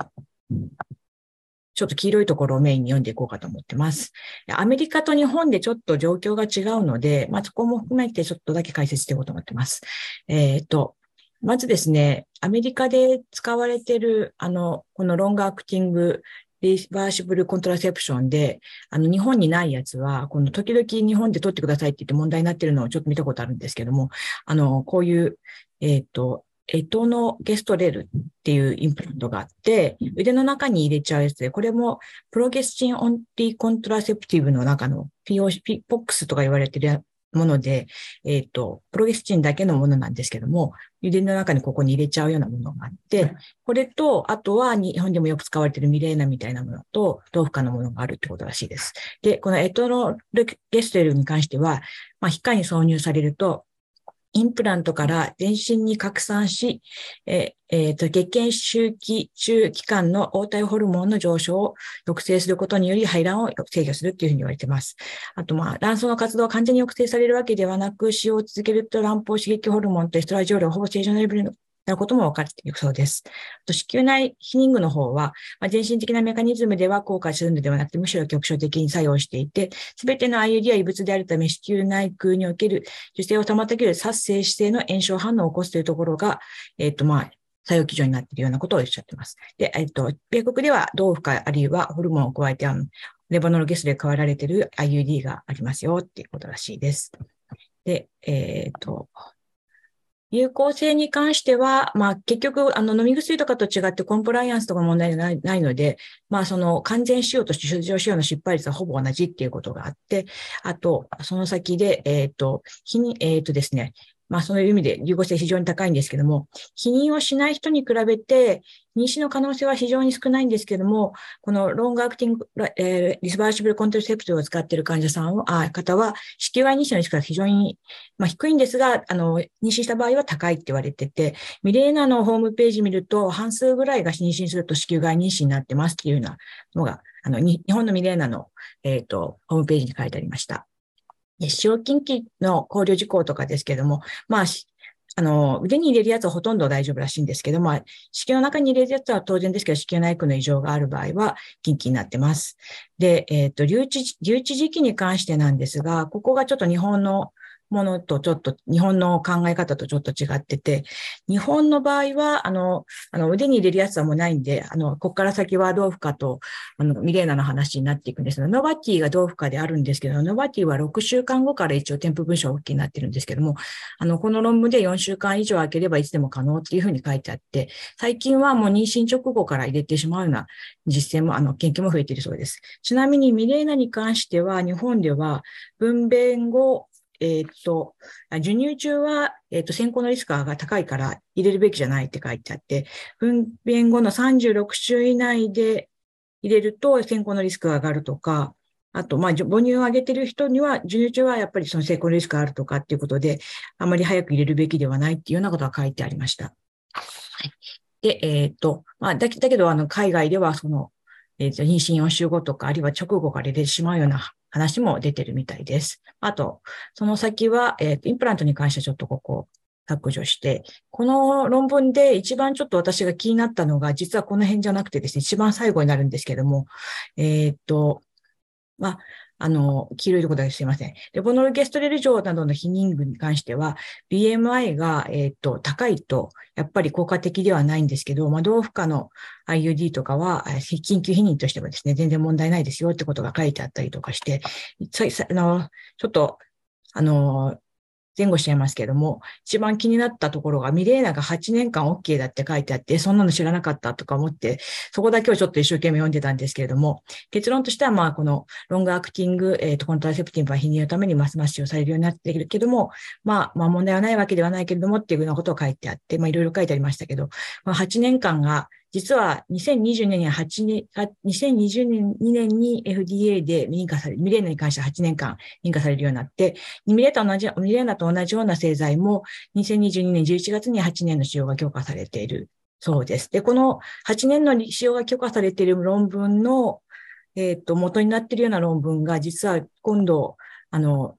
ちょっと黄色いところをメインに読んでいこうかと思ってます。アメリカと日本でちょっと状況が違うので、まあ、そこも含めてちょっとだけ解説していこうと思ってます。えっ、と、まずですね、アメリカで使われている、あの、この long-acting reversible contraception で、あの、日本にないやつは、この時々日本で取ってくださいって言って問題になってるのをちょっと見たことあるんですけども、あの、こういう、えっ、と、エトノゲストレルっていうインプラントがあって、腕の中に入れちゃうやつで、これも progestin-only contraceptive の中の POC、 POCs とか言われてるやもので、えっ、と、プロゲスチンだけのものなんですけども、腕の中にここに入れちゃうようなものがあって、これと、あとは日本でもよく使われているミレーナみたいなものと、豆腐化のものがあるってことらしいです。で、このエトロゲストレルに関しては、まあ、皮下に挿入されると、インプラントから全身に拡散し、ええーと月経周期中期間の応体ホルモンの上昇を抑制することにより排卵を制御するっていうふうに言われています。あと、まあ、卵巣の活動は完全に抑制されるわけではなく、使用を続けると卵胞刺激ホルモンとエストラジオールはほぼ正常なレベルのなることも分かっているそうです。あと子宮内避妊具の方は、まあ、全身的なメカニズムでは効果するのではなくて、むしろ局所的に作用していて、すべての IUD は異物であるため、子宮内腔における受精を妨げる殺生指定の炎症反応を起こすというところが、えっ、と、まあ、作用基準になっているようなことをおっしゃっています。で、えっ、と、米国では豆腐かあるいはホルモンを加えて、あの、レバノルゲスで加えられている IUD がありますよっていうことらしいです。で、えっ、と、有効性に関しては、まあ結局、あの飲み薬とかと違ってコンプライアンスとか問題ないないので、まあその完全使用と出場使用の失敗率はほぼ同じっていうことがあって、あと、その先で、えっ、と、日に、えっ、とですね、まあそういう意味で有効性非常に高いんですけども、否認をしない人に比べて、妊娠の可能性は非常に少ないんですけども、このロングアクティング、えーリスバーシブルコントラセプトを使っている患者さんを、あ方は、子宮外妊娠のリスクが非常に、まあ、低いんですが、あの、妊娠した場合は高いって言われてて、ミレーナのホームページ見ると、半数ぐらいが妊娠すると子宮外妊娠になってますっていうようなのが、あの、に日本のミレーナの、えっ、と、ホームページに書いてありました。で使用禁忌の考慮事項とかですけども、まあ、あの、腕に入れるやつはほとんど大丈夫らしいんですけど、も、子宮の中に入れるやつは当然ですけど、子宮内腔の異常がある場合は禁忌になってます。で、えっ、と、留置、留置時期に関してなんですが、ここがちょっと日本のものとちょっと、日本の考え方とちょっと違ってて、日本の場合は、あの、あの腕に入れるやつはもうないんで、あの、ここから先は豆腐化と、あの、ミレーナの話になっていくんですが、ノバティが豆腐化であるんですけど、ノバティは6週間後から一応添付文書 OK になってるんですけども、あの、この論文で4週間以上空ければいつでも可能っていうふうに書いてあって、最近はもう妊娠直後から入れてしまうような実践も、あの、研究も増えているそうです。ちなみにミレーナに関しては、日本では分娩後、えっ、と、授乳中は、えっ、と、先行のリスクが高いから入れるべきじゃないって書いてあって、分娩後の36週以内で入れると先行のリスクが上がるとか、あと、まあ、母乳をあげてる人には、授乳中はやっぱりその成功リスクがあるとかっていうことで、あまり早く入れるべきではないっていうようなことが書いてありました。はい。で、えっ、ー、と、まあ、だけど、あの、海外では、その、えっ、ー、と、妊娠4週後とか、あるいは直後から出てしまうような話も出てるみたいです。あと、その先は、えっ、ー、と、インプラントに関してちょっとここ、削除して、この論文で一番ちょっと私が気になったのが、実はこの辺じゃなくてですね、一番最後になるんですけども、えっ、と、まあ、あの、黄色いところですいません。レボノルゲストレル錠などの避妊具に関しては、BMI が、えっ、ー、と、高いと、やっぱり効果的ではないんですけど、まあ、同負荷の IUD とかは、緊急避妊としてはですね、全然問題ないですよってことが書いてあったりとかして、あの、ちょっと、あの、前後しちゃいますけども、一番気になったところが、ミレーナが8年間 OK だって書いてあって、そんなの知らなかったとか思って、そこだけをちょっと一生懸命読んでたんですけれども、結論としては、まあ、このロングアクティング、えっ、ー、と、コントラセプティブは避妊のためにますます使用されるようになっているけども、まあ、まあ、問題はないわけではないけれどもっていうようなことを書いてあって、まあ、いろいろ書いてありましたけど、まあ、8年間が実は2020年に8年、2020年に FDA で認可され、ミレーナに関して8年間認可されるようになって、ミレーナと同じ、ミレーナと同じような製剤も2022年11月に8年の使用が許可されているそうです。で、この8年の使用が許可されている論文の、えっ、ー、と、元になっているような論文が、実は今度、あの、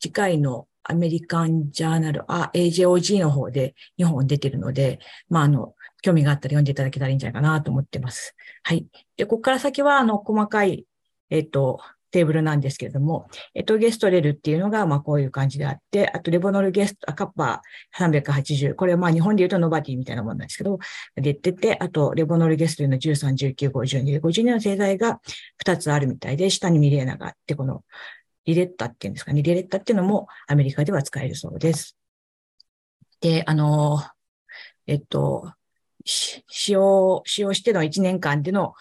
次回のアメリカンジャーナル、あ、AJOG の方で2本出てるので、まあ、あの、興味があったら読んでいただけたらいいんじゃないかなと思ってます。はい。で、ここから先は、あの、細かい、えっ、と、テーブルなんですけれども、エトゲストレルっていうのが、まあ、こういう感じであって、あと、レボノルゲスト、カッパー380。これはまあ、日本で言うとノバティみたいなものなんですけど、出てて、あと、レボノルゲストレルの13、19、52で、52の製剤が2つあるみたいで、下にミレーナがあって、このリレッタっていうんですかね、リレッタっていうのもアメリカでは使えるそうです。で、あの、えっと、使用、使用しての1年間での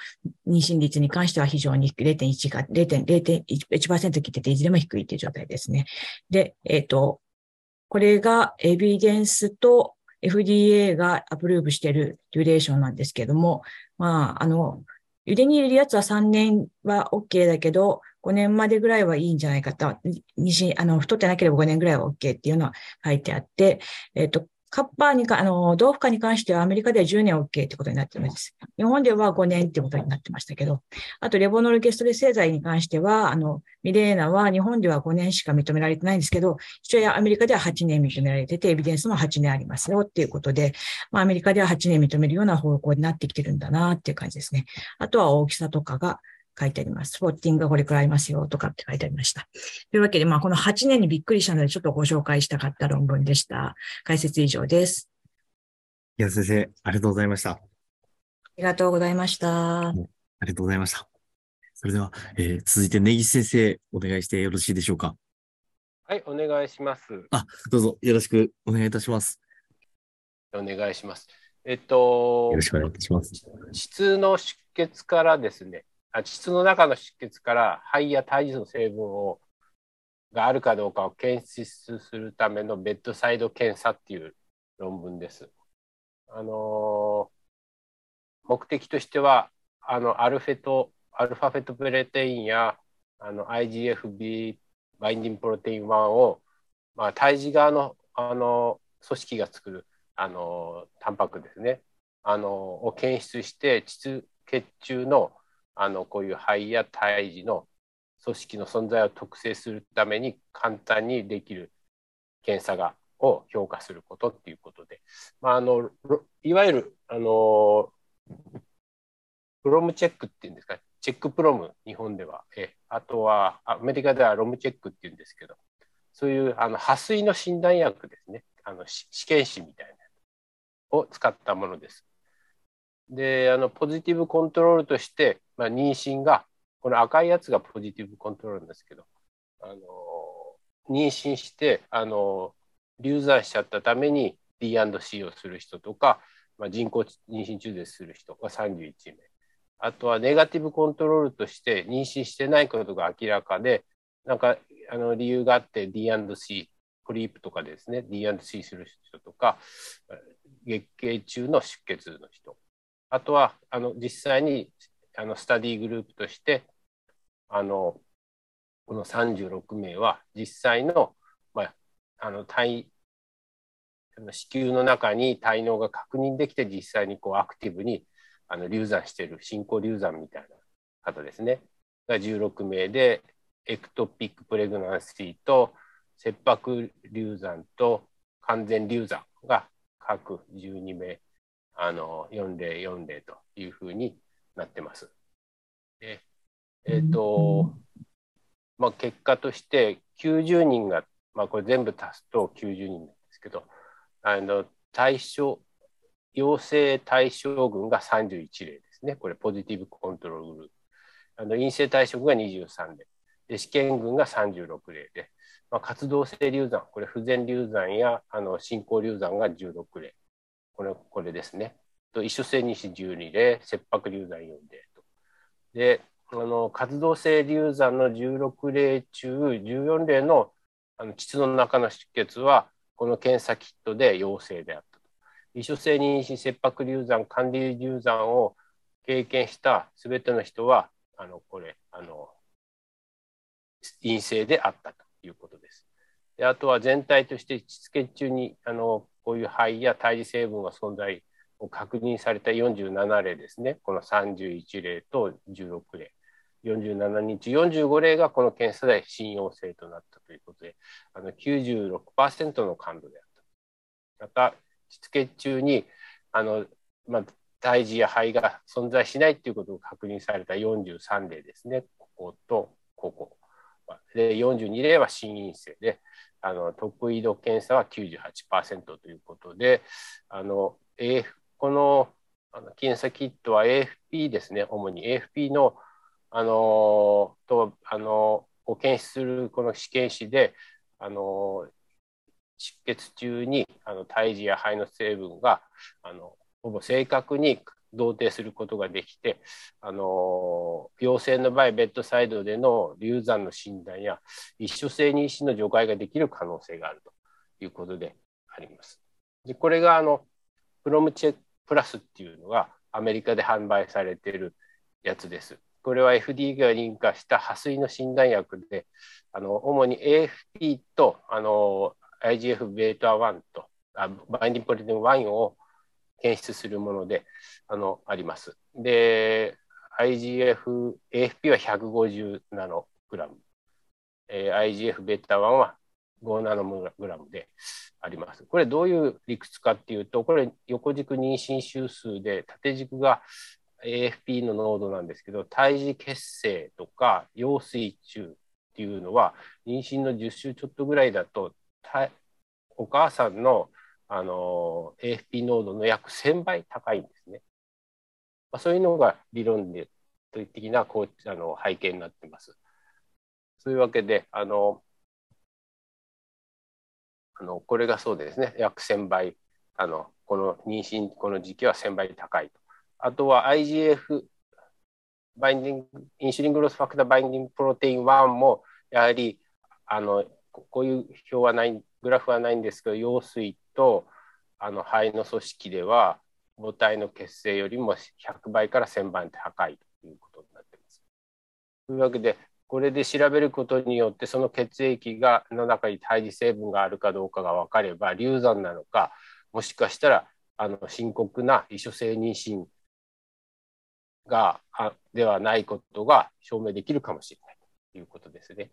妊娠率に関しては非常に0.1が、0.1%切ってていずれも低いという状態ですね。で、えっ、と、これがエビデンスと FDA がアプローブしているデュレーションなんですけども、まあ、あの、茹でに入れるやつは3年は OK だけど、5年までぐらいはいいんじゃないかと、妊娠、あの、太ってなければ5年ぐらいは OK っていうのは書いてあって、えっ、と、カッパーにか、あの、同負荷に関してはアメリカでは10年 OK ってことになっています。日本では5年ってことになってましたけど、あとレボノルゲストレ製剤に関しては、あの、ミレーナは日本では5年しか認められてないんですけど、一応アメリカでは8年認められてて、エビデンスも8年ありますよっていうことで、まあアメリカでは8年認めるような方向になってきてるんだなっていう感じですね。あとは大きさとかが、書いてあります。スポッティングがこれくらいありますよとかって書いてありました。というわけで、まあ、この8年にびっくりしたので、ちょっとご紹介したかった論文でした。解説以上です。いや、先生、ありがとうございました。ありがとうございました。ありがとうございました。それでは、えー、続いて根岸先生、お願いしてよろしいでしょうか？はい、お願いします。あ、どうぞよろしくお願いいたします。お願いします。えっと、よろしくお願いいたします。膣の出血からですね、あ膣の中の出血から肺や胎児の成分をがあるかどうかを検出するためのベッドサイド検査っていう論文です。あのー、目的としてはあのアルフェト alpha-fetoprotein やあの IGFB バインディングプロテイン1を、まあ、胎児側のあの組織が作るあのタンパクですねあのを検出して膣血中のあのこういう胚や胎児の組織の存在を特定するために簡単にできる検査がを評価することっていうことで、まあ、あのいわゆるあのプロムチェックっていうんですか？チェックプロム日本では。えあとはアメリカではロムチェックっていうんですけど。そういうあの破水の診断薬ですね。あの試験紙みたいなを使ったものです。であのポジティブコントロールとして、まあ、妊娠がこの赤いやつがポジティブコントロールなんですけどあの妊娠してあの流産しちゃったために D&C をする人とか、まあ、人工妊娠中絶する人が31名あとはネガティブコントロールとして妊娠してないことが明らかでなんかあの理由があって D&C、ポリープとかですね、D&C する人とか、月経中の出血の人、あとはあの実際にあのスタディグループとして、あのこの36名は実際の,、まあ、あの子宮の中に胎嚢が確認できて実際にこうアクティブにあの流産している進行流産みたいな方ですね。が16名で ectopic pregnancy と切迫流産と完全流産が各12名あの4例4例というふうになってます。でえっ、ー、とまあ、結果として90人が、まあ、これ全部足すと90人なんですけどあの対象陽性対象群が31例ですね。これポジティブコントロールグループあの陰性対象群が23例で試験群が36例で、まあ、活動性流産。これ不全流産やあの進行流産が16例これこれですねと一緒性妊娠12例切迫流産4例とであの活動性流産の16例中14例のあの膣の中の出血はこの検査キットで陽性であったと。異所性妊娠切迫流産管理流産を経験したすべての人はあのこれあの陰性であったということです。であとは全体として膣血中にあのこういう肺や胎児成分が存在を確認された47例ですね、この31例と16例。47日、45例がこの検査で信用性となったということで、あの96%の感度であった。また、膣血中にあの、まあ、胎児や肺が存在しないということが確認された43例ですね、こことここ。で42例は心陰性で、あの特異度検査は98%ということで、あの AF このあの検査キットは AFP ですね、主に AFP のあのとあのを検出するこの試験紙であの出血中にあの胎児や肺の成分があのほぼ正確に同定することができてあの陽性の場合ベッドサイドでの流産の診断や一緒性妊娠の除外ができる可能性があるということであります。でこれがあのプロムチェプラスっていうのがアメリカで販売されているやつです。これは FDA が認可した破水の診断薬で、あの主に AFP とあの IGF-β1 とあバインディングプロテイン1を検出するものであのあります。で、IGF、AFP は150ナノグラム、えー、IGF-β1 は5ナノグラムであります。これどういう理屈かっていうと、これ横軸妊娠周数で縦軸が AFP の濃度なんですけど、胎児血清とか羊水中っていうのは、妊娠の10週ちょっとぐらいだと、お母さんのあの AFP 濃度の約1000倍高いんですね。まあ、そういうのが理論で的なこうあの背景になってます。そういうわけで、あの、あのこれがそうですね、約1000倍、あのこの妊娠、この時期は1000倍高いと。あとは IGF、バインディング、インシュリングロスファクターバインディングプロテイン1も、やはり、あの、こういう表はない、グラフはないんですけど、羊水とあの肺の組織では、母体の血清よりも100倍から1000倍高いということになっています。というわけで、これで調べることによって、その血液がの中に胎児成分があるかどうかが分かれば、流産なのか、もしかしたらあの深刻な異所性妊娠がではないことが証明できるかもしれないということですね。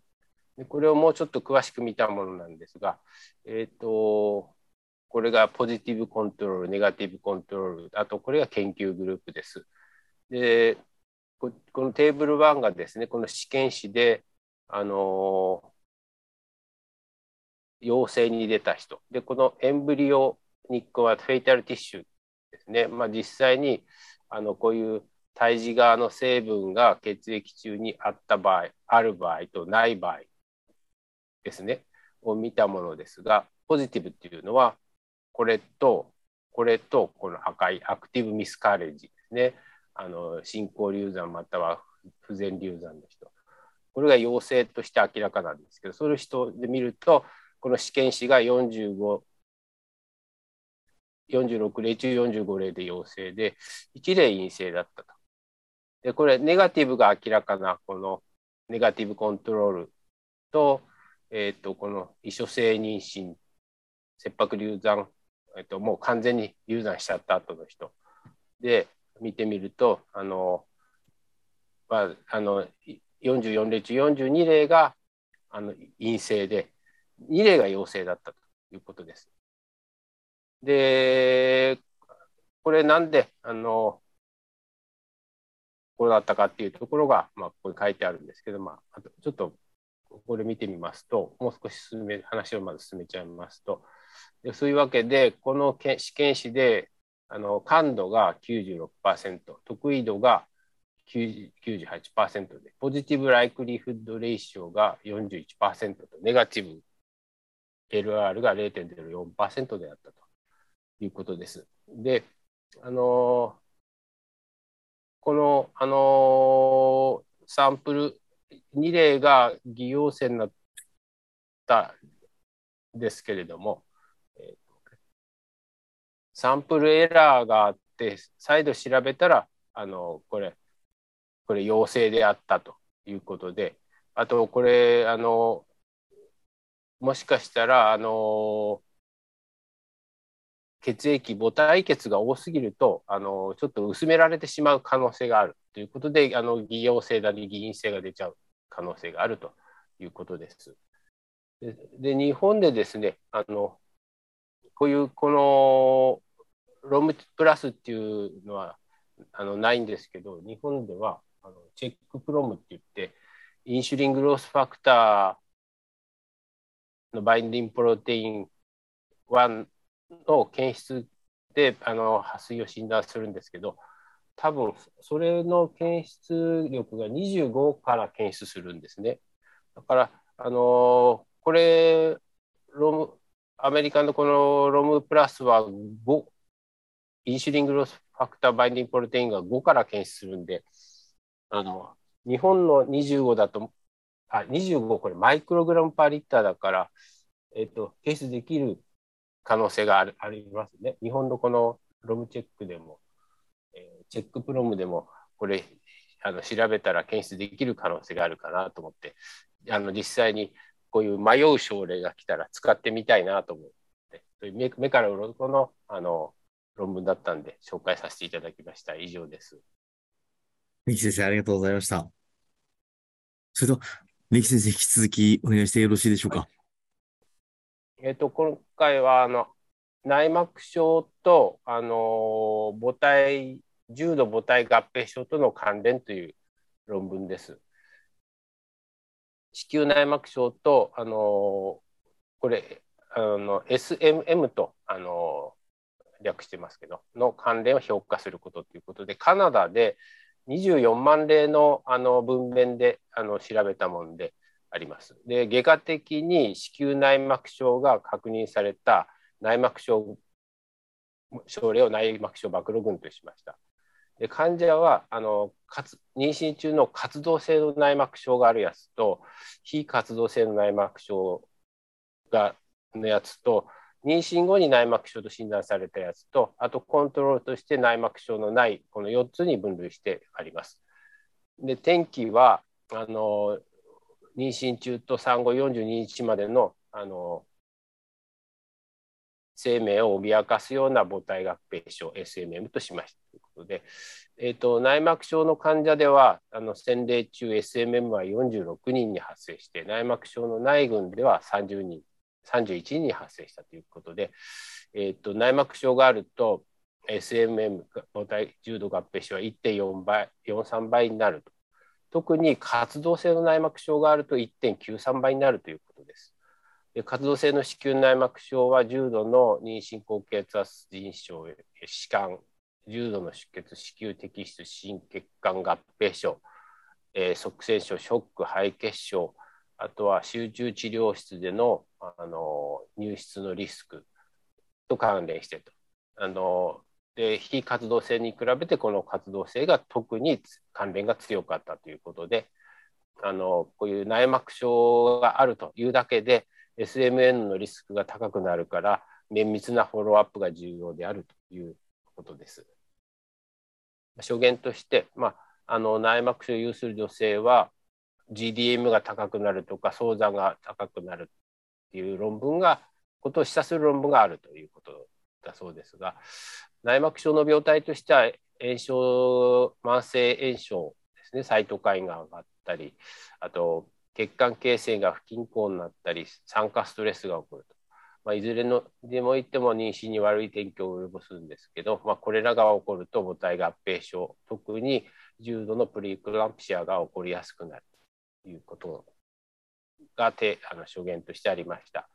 でこれをもうちょっと詳しく見たものなんですが、えーと、これがポジティブコントロール、ネガティブコントロール、あとこれが研究グループです。でこのテーブル1がですね、この試験紙で、あの陽性に出た人。で、このエンブリオニックはフェイタルティッシュですね。まあ、実際にあのこういう胎児側の成分が血液中にあった場合、ある場合とない場合ですね、を見たものですが、ポジティブっていうのは、これと、これと、この赤いアクティブミスカレッジですね。あの進行流産または不全流産の人。これが陽性として明らかなんですけど、そういう人で見ると、この試験紙が45、46例中45例で陽性で、1例陰性だったと。で、これ、ネガティブが明らかな、このネガティブコントロールと、え、ー、と、この異所性妊娠、切迫流産、えっ、ー、と、もう完全に流産しちゃった後の人で見てみると、あの、まあ、あの、44例中42例があの陰性で、2例が陽性だったということです。で、これなんで、あの、こうだったかっていうところが、まあ、ここに書いてあるんですけど、まあ、あとちょっとこれ見てみますと、もう少し進め話をまず進めちゃいますと、でそういうわけで、この試験紙であの感度が96%、得意度が98%で、ポジティブライクリフッドレーションが41%と、ネガティブ LR が0.04%であったということです。で、あのこの、あのサンプル2例が偽陽性になったですけれども、サンプルエラーがあって、再度調べたら、あのこれ、これ陽性であったということで、あと、これ、あの、もしかしたら、あの、血液、母体血が多すぎると、あの、ちょっと薄められてしまう可能性があるということで、あの、偽陽性だり、偽陰性が出ちゃう可能性があるということです。で、で日本でですね、あの、こういう、この、ロムプラスっていうのは、あの、ないんですけど、日本では、あのチェックプロムって言って、インシュリングロースファクターのバインディングプロテイン1の検出であの破水を診断するんですけど、多分それの検出力が25から検出するんですね。だから、あのこれ、ロム、アメリカのこのロムプラスは5、インシュリングロスファクターバインディングプロテインが5から検出するんで、あの、日本の25だと、あ、25これマイクログラムパーリッターだから、えっ、と、検出できる可能性があるありますね。日本のこのロムチェックでも、えー、チェックプロムでも、これ、あの調べたら検出できる可能性があるかなと思って、あの実際にこういう迷う症例が来たら使ってみたいなと思って、そういう目目から鱗のあの論文だったんで紹介させていただきました。以上です。ネキ先生、ありがとうございました。それと、ネキ先生、引き続きお願いしてよろしいでしょうか？はい、えっ、ー、と、今回は、あの、内膜症と、あの、母体、重度母体合併症との関連という論文です。子宮内膜症と、あの、これ、あの、SMM と、あの、略してますけど、の関連を評価することということで、カナダで、24万例のあの文面であの調べたものであります。で、外科的に子宮内膜症が確認された内膜症症例を内膜症暴露群としました。で患者はあの妊娠中の活動性の内膜症があるやつと非活動性の内膜症がのやつと妊娠後に内膜症と診断されたやつと、あとコントロールとして内膜症のない、この4つに分類してあります。で、天気は、あの、妊娠中と産後42日までの、あの、生命を脅かすような母体合併症 SMM としましたということで、えーと、内膜症の患者ではあの洗礼中 SMM は46人に発生して内膜症の内群では30人31人に発生したということで、えーと、内膜症があると SMM 母体重度合併症は1.4倍43倍になると特に活動性の内膜症があると1.93倍になるということです。で活動性の子宮内膜症は重度の妊娠高血圧腎症弛緩重度の出血子宮摘出心血管合併症、えー、側線症ショック肺血症あとは集中治療室でのあの入室のリスクと関連してと。あので非活動性に比べてこの活動性が特に関連が強かったということであのこういう内膜症があるというだけで SMN のリスクが高くなるから綿密なフォローアップが重要であるということです。証言として、まあ、あの内膜症を有する女性は GDM が高くなるとか早産が高くなるっていう論文がことを示唆する論文があるということだそうですが内膜症の病態としては炎症慢性炎症ですね。サイトカインが上がったりあと血管形成が不均衡になったり酸化ストレスが起こると、まあ、いずれのでも言っても妊娠に悪い転機を及ぼすんですけど、まあ、これらが起こると母体合併症特に重度のプリクランプシアが起こりやすくなる。いうことがてあの証言としてありました。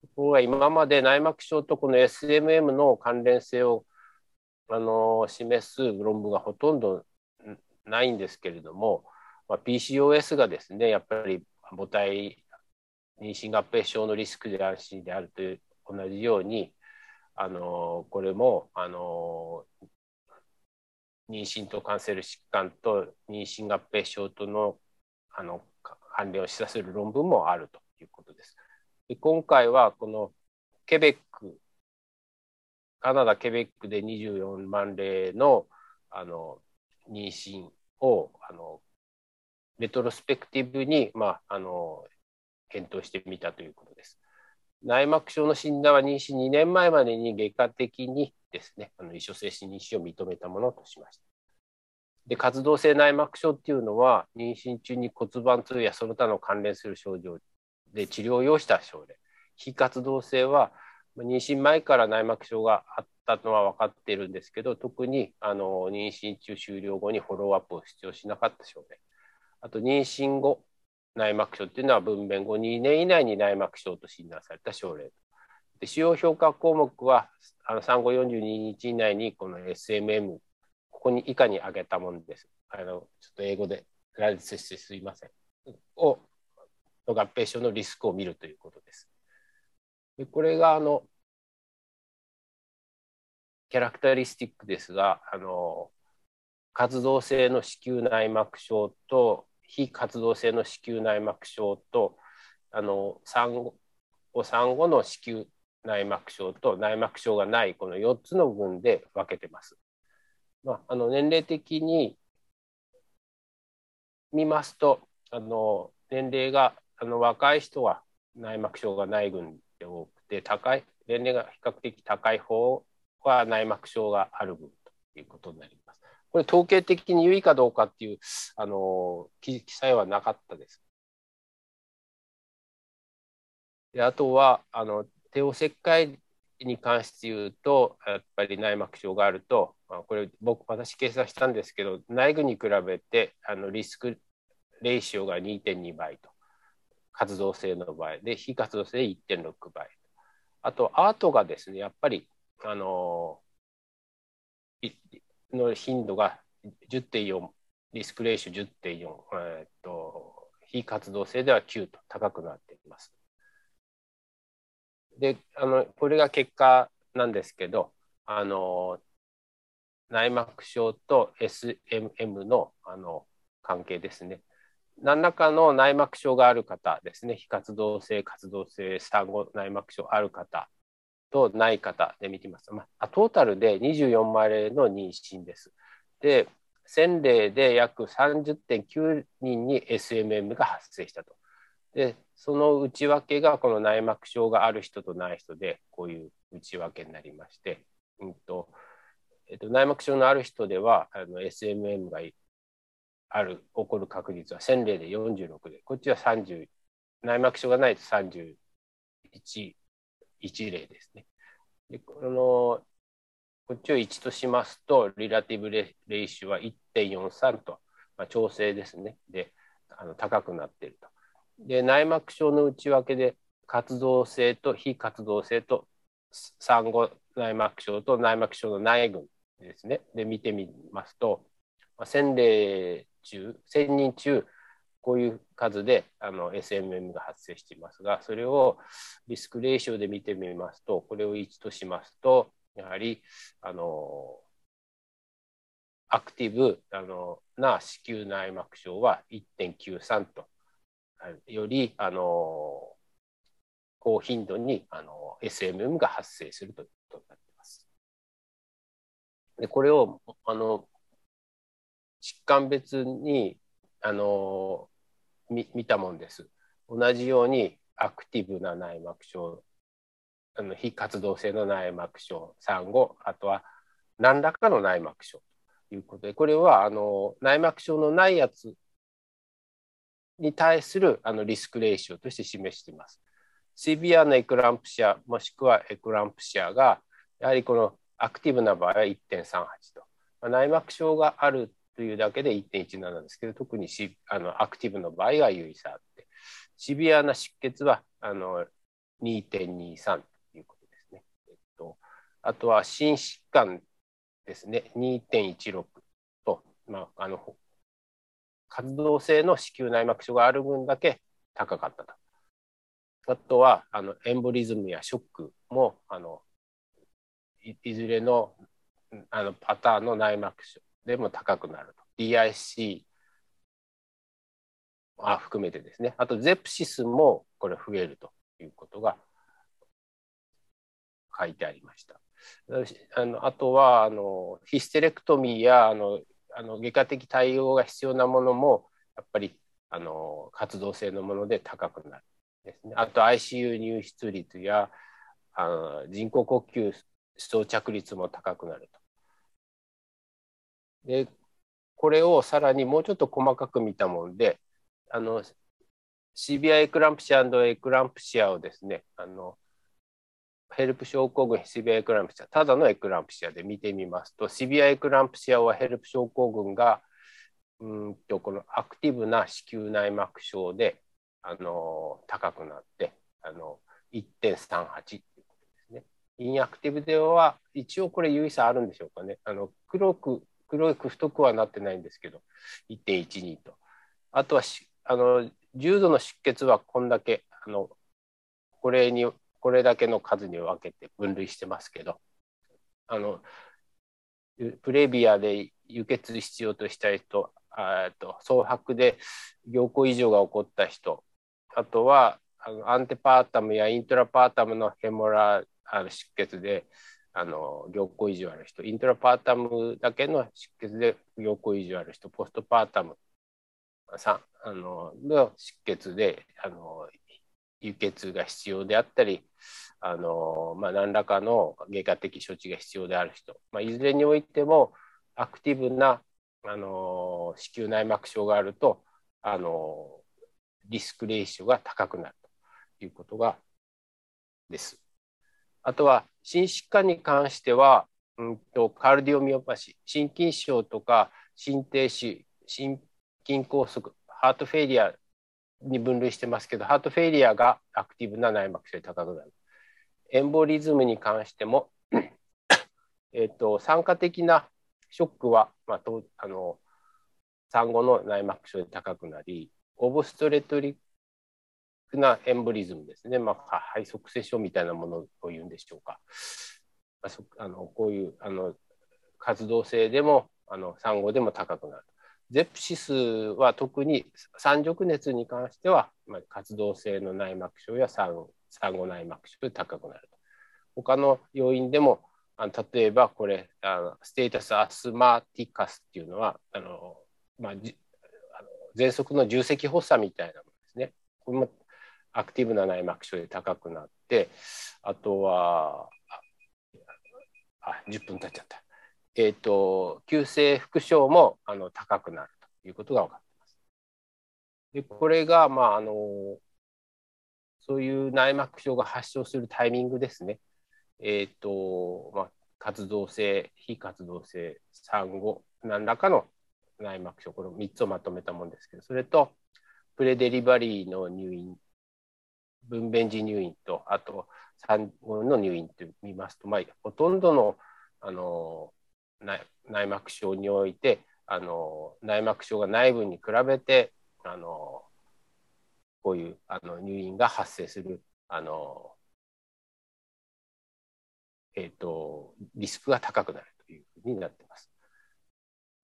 ところが今まで内膜症とこの SMM の関連性をあの示す論文がほとんどないんですけれども、まあ、PCOS がですねやっぱり母体妊娠合併症のリスクで安心であるという同じようにあのこれもあの妊娠と関する疾患と妊娠合併症とのあの関連を示唆する論文もあるということです。で今回はこのケベックカナダ・ケベックで24万例のあの妊娠をあのレトロスペクティブに、まあ、あの検討してみたということです。内膜症の診断は妊娠2年前までに外科的にですね、あの異所性妊娠を認めたものとしました。で、活動性内膜症っていうのは、妊娠中に骨盤痛やその他の関連する症状で治療を要した症例。非活動性は、妊娠前から内膜症があったのは分かっているんですけど、特にあの妊娠中終了後にフォローアップを必要しなかった症例。あと、妊娠後、内膜症っていうのは分娩後2年以内に内膜症と診断された症例で主要評価項目はあの産後42日以内にこの SMM ここに以下に挙げたものです。あのちょっと英語でラリスしてすいません。を合併症のリスクを見るということです。でこれがあのキャラクタリスティックですが、あの活動性の子宮内膜症と非活動性の子宮内膜症とあの産後産後の子宮内膜症と内膜症がないこの4つの群で分けてます。まあ、あの年齢的に見ますとあの年齢があの若い人は内膜症がない群で多くて高い年齢が比較的高い方は内膜症がある群ということになります。これ統計的に有意かどうかっていうあの記載はなかったです。であとはあの帝王切開に関して言うとやっぱり内膜症があると、まあ、これ僕私計算したんですけど内部に比べてあのリスクレーシオが2.2倍と。活動性の場合。で非活動性1.6倍。あとアートがですねやっぱりあのの頻度が10.4リスクレーション10.4、えー、っと非活動性では9と。高くなっています。であのこれが結果なんですけどあの内膜症と SMM のあの関係ですね。何らかの内膜症がある方ですね、非活動性、活動性、産後内膜症ある方とない方で見てみます。まあ、トータルで24万例の妊娠です。で、1000例で約30.9人に SMM が発生したと。で、その内訳がこの内膜症がある人とない人で、こういう内訳になりまして、うんとえっと、内膜症のある人ではあの SMM がある、起こる確率は1000例で46で、こっちは30、内膜症がないと31、1例ですね。でこのこっちを1としますと、リラティブレレイシュは1.43と、まあ、調整ですね。で、あの高くなっていると。で、内膜症の内訳で、活動性と非活動性と産後内膜症と内膜症の内群ですね。で、見てみますと、まあ、1000例中、1000人中、こういう数であの SMM が発生していますが、それをリスクレーションで見てみますと、これを1としますと、やはりあのアクティブあのな子宮内膜症は1.93と、よりあの高頻度にあの SMM が発生するといことになっています。でこれをあの疾患別にあの見見たもんです。同じようにアクティブな内膜症あの非活動性の内膜症産後あとは何らかの内膜症ということでこれはあの内膜症のないやつに対するあのリスクレーションとして示しています。シビアなエクランプシアもしくはエクランプシアがやはりこのアクティブな場合は1.38と、まあ、内膜症があるというだけで1.17なんですけど特にシあのアクティブの場合は優位差あってシビアな出血はあの2.23ということですね。えっと、あとは心疾患ですね2.16と、まあ、あの活動性の子宮内膜症がある分だけ高かったと。あとはあのエンボリズムやショックもあのいずれのあのパターンの内膜症でも高くなると。DIC あ含めてですね。あとゼプシスもこれ増えるということが書いてありました。あのあとはあのヒステレクトミーやあのあの外科的対応が必要なものもやっぱりあの活動性のもので高くなるですね。あと ICU 入室率やあの人工呼吸装着率も高くなると。でこれをさらにもうちょっと細かく見たものであの CBI エクランプシアエクランプシアをですねあのヘルプ症候群、シビアエクランプシア、ただのエクランプシアで見てみますと、シビアエクランプシアはヘルプ症候群が、うんとこのアクティブな子宮内膜症で、あの高くなって、あの1.38。インアクティブでは、一応これ有意差あるんでしょうかね。あの黒く、黒く太くはなってないんですけど、1.12と。あとはあの重度の出血はこんだけ、あのこれにこれだけの数に分けて分類してますけどあのプレビアで輸血必要とした人あと総白で凝固異常が起こった人あとはあの antepartum や intrapartum の hemorrha あの出血であの凝固異常ある人 intrapartum だけの出血で凝固異常ある人 postpartum さあのの出血であの輸血が必要であったり、あのまあ、何らかの外科的処置が必要である人、まあ、いずれにおいてもアクティブな、あの子宮内膜症があると、あのリスクレーションが高くなるということがです。あとは心疾患に関しては、うんと、カルディオミオパシー、心筋症とか心停止、心筋梗塞、ハートフェイリアに分類してますけど、ハートフェイリアがアクティブな内膜症で高くなる。エンボリズムに関しても、*coughs* えっと、酸化的なショックは、まあ、とあの産後の内膜症で高くなり、オブストレトリなエンボリズムですね、まあ、肺塞性症みたいなものを言うんでしょうか。まあ、あのこういうあの活動性でもあの産後でも高くなる。ゼプシスは特に三熟熱に関しては、まあ、活動性の内膜症や産産後内膜症で高くなる。他の要因でもあの例えばこれあのステータスアスマティカスっていうのはあの、まあ、じあの喘息の重積発作みたいなものですね。これもアクティブな内膜症で高くなってあとはあ10分経っちゃった。えーと、急性副症もあの高くなるということが分かってます。でこれが、まあ、あのそういう内膜症が発症するタイミングですね。えーとまあ、活動性、非活動性、産後、何らかの内膜症、この3つをまとめたものですけど、それとプレデリバリーの入院、分娩時入院と、あと産後の入院と見ますと、まあ、ほとんどのあの内膜症においてあの内膜症が内部に比べてあのこういうあの入院が発生するあの、えーと、リスクが高くなるというふうになっています。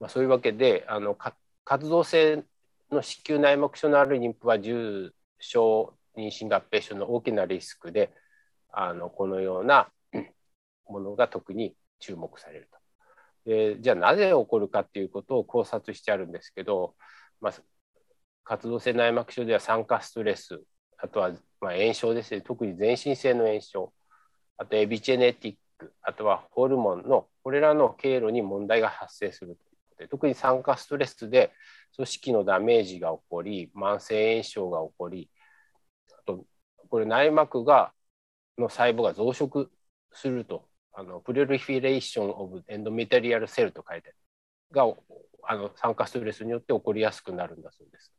まあ、そういうわけであの活動性の子宮内膜症のある妊婦は重症妊娠合併症の大きなリスクであのこのようなものが特に注目されると。でじゃあなぜ起こるかっていうことを考察してあるんですけど、まあ、活動性内膜症では酸化ストレスあとはま炎症ですね特に全身性の炎症あとエビジェネティックあとはホルモンのこれらの経路に問題が発生するということで特に酸化ストレスで組織のダメージが起こり慢性炎症が起こりこれ内膜がの細胞が増殖するとあの proliferation of endometrial cell と書いてがあの酸化ストレスによって起こりやすくなるんだそうです。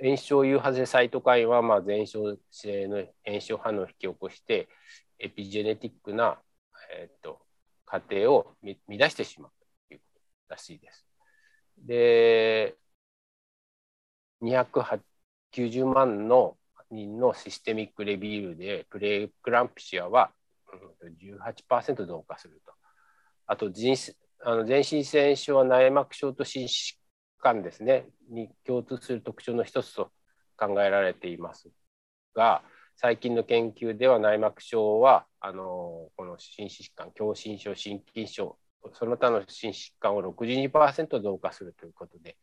炎症誘発性サイトカインはまあ全身性の炎症反応を引き起こしてエピジェネティックな、えーと、過程を乱してしまうということらしいです。で290万の人のシステミックレビューでプレクランプシアは18%増加すると。あと人あの全身性炎症は内膜症と心疾患ですねに共通する特徴の一つと考えられていますが最近の研究では内膜症はあのこの心疾患狭心症心筋症その他の心疾患を62%増加するということで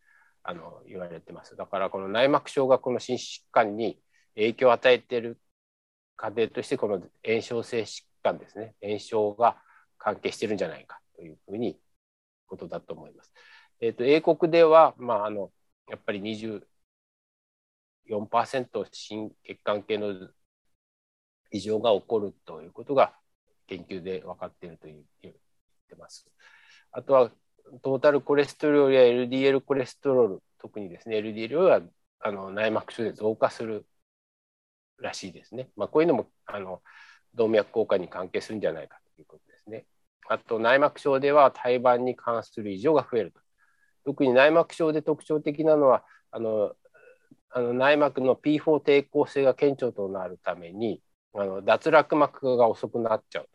あの言われてますだからこの内膜症がこの心疾患に影響を与えている過程としてこの炎症性疾患ですね炎症が関係してるんじゃないかというふうにことだと思います。えーと、英国では、まあ、あのやっぱり24%心血管系の異常が起こるということが研究で分かっていると言ってます。あとはトータルコレステロールや LDL コレステロール、特にですね、LDL はあの内膜症で増加するらしいですね。まあ、こういうのもあの動脈硬化に関係するんじゃないかということですね。あと内膜症では胎盤に関する異常が増えると。特に内膜症で特徴的なのはあのあの内膜の P4 抵抗性が顕著となるためにあの脱落膜が遅くなっちゃう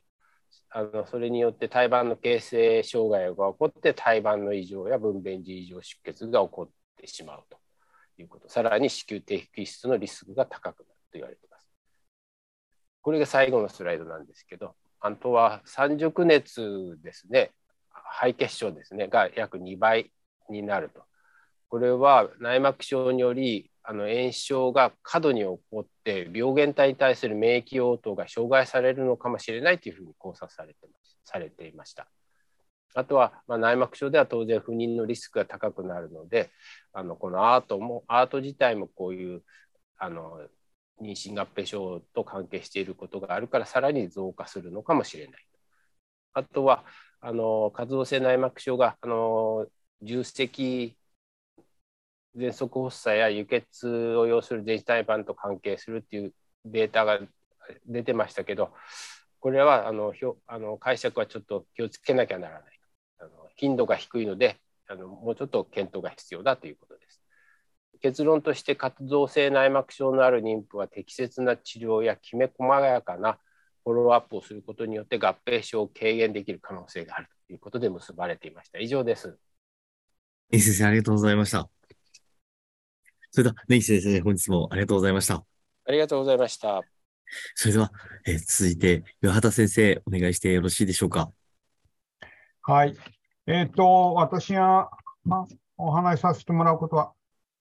あのそれによって胎盤の形成障害が起こって胎盤の異常や分娩時異常出血が起こってしまうということさらに子宮低皮質のリスクが高くなる言われていますこれが最後のスライドなんですけどあとは三熟熱ですね肺血症ですねが約2倍になると。これは内膜症によりあの炎症が過度に起こって病原体に対する免疫応答が障害されるのかもしれないというふうに考察されてまされていました。あとは、まあ、内膜症では当然不妊のリスクが高くなるのであのこのアートもアート自体もこういうあの妊娠合併症と関係していることがあるからさらに増加するのかもしれない。あとはあの活動性内膜症があの重積喘息発作や輸血を要する電子胎盤と関係するっていうデータが出てましたけどこれはあのあの解釈はちょっと気をつけなきゃならないあの頻度が低いのであのもうちょっと検討が必要だということです結論として活動性内膜症のある妊婦は適切な治療やきめ細やかなフォローアップをすることによって合併症を軽減できる可能性があるということで結ばれていました以上ですネギ先生、ありがとうございました。それでは、ネギ先生、本日もありがとうございました。ありがとうございました。それでは、えー、続いて、岩畑先生、お願いしてよろしいでしょうか？はい。えっ、ー、と、私が、まあ、お話しさせてもらうことは、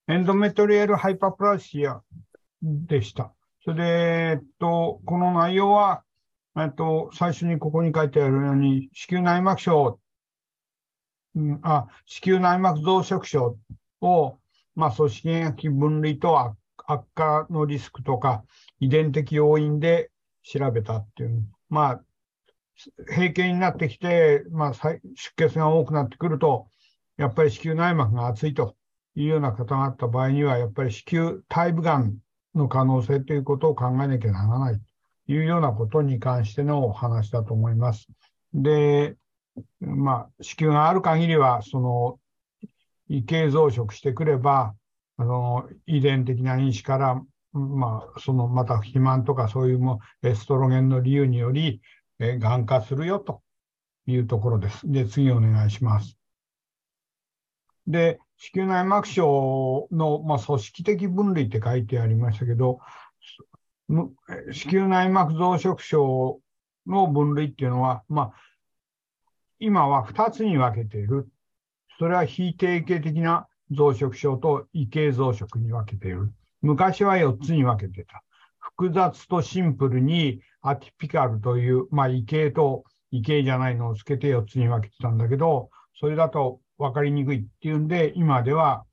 エンドメトリエルハイパープラシアでした。それで、えっと、この内容は、えっと、最初にここに書いてあるように、子宮内膜症うん、あ子宮内膜増殖症を、まあ、組織液分離と悪化のリスクとか遺伝的要因で調べたっていう。まあ、閉経になってきて、まあ、出血が多くなってくると、やっぱり子宮内膜が厚いというような方があった場合には、やっぱり子宮体部がんの可能性ということを考えなきゃならないというようなことに関してのお話だと思います。で、まあ、子宮がある限りは、その、異形増殖してくれば、あの、遺伝的な因子から、まあ、その、また肥満とかそういうも、エストロゲンの理由により、え、がん化するよというところです。で、次お願いします。で、子宮内膜症の、まあ、組織的分類って書いてありましたけど、子宮内膜増殖症の分類っていうのは、まあ、今は2つに分けている。それは非定型的な増殖症と異形増殖に分けている。昔は4つに分けてた。複雑とシンプルにアティピカルという、まあ、異形と異形じゃないのをつけて4つに分けてたんだけど、それだと分かりにくいっていうんで、今では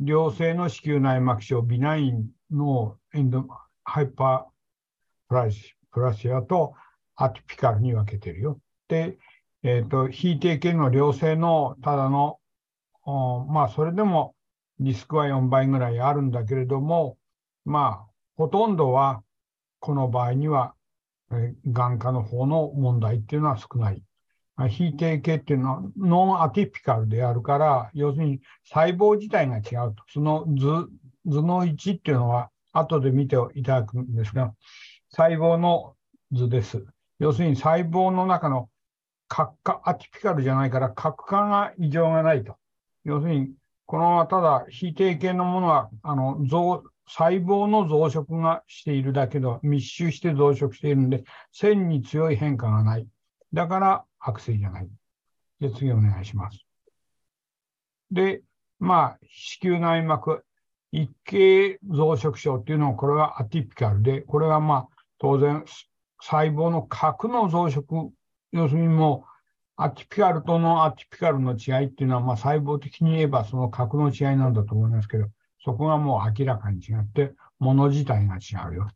良性の子宮内膜症、ビナインのエンドハイパープラシプラシアとアティピカルに分けてるよ。で、えっ、ー、と、非定型の良性のただの、まあ、それでもリスクは4倍ぐらいあるんだけれども、まあ、ほとんどは、この場合には、えー、眼科の方の問題っていうのは少ない。非定型っていうのはノンアティピカルであるから、要するに細胞自体が違うと。その図図の1っていうのは後で見ていただくんですが、細胞の図です。要するに細胞の中の核化、アティピカルじゃないから核化が異常がないと。要するに、このままただ非定型のものは、あの、増、細胞の増殖がしているだけど、密集して増殖しているんで、線に強い変化がない。だから悪性じゃない。で、次お願いします。で、まあ、子宮内膜一形増殖症っていうのは、これはアティピカルで、これはまあ、当然、細胞の核の増殖、要するにもう、アティピカルとのアティピカルの違いっていうのは、まあ、細胞的に言えばその核の違いなんだと思いますけど、そこがもう明らかに違って、もの自体が違うよ。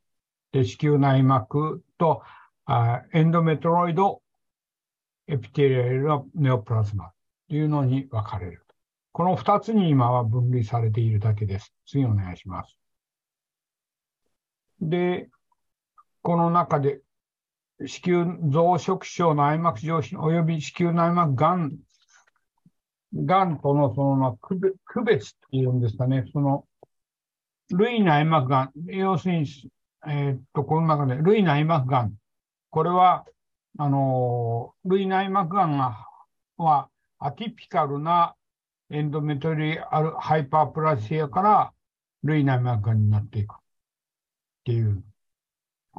で、子宮内膜とあエンドメトロイドエピテリアルネオプラズマというのに分かれる。この二つに今は分類されているだけです。次お願いします。で、この中で、子宮増殖症内膜上皮及び子宮内膜がん、がんとのその区別っていうんですかね、その、類内膜がん、要するに、えー、っと、この中で、類内膜がん。これは、あの、類内膜がんは、アティピカルなエンドメトリアルハイパープラシアから類内膜がんになっていくっていう。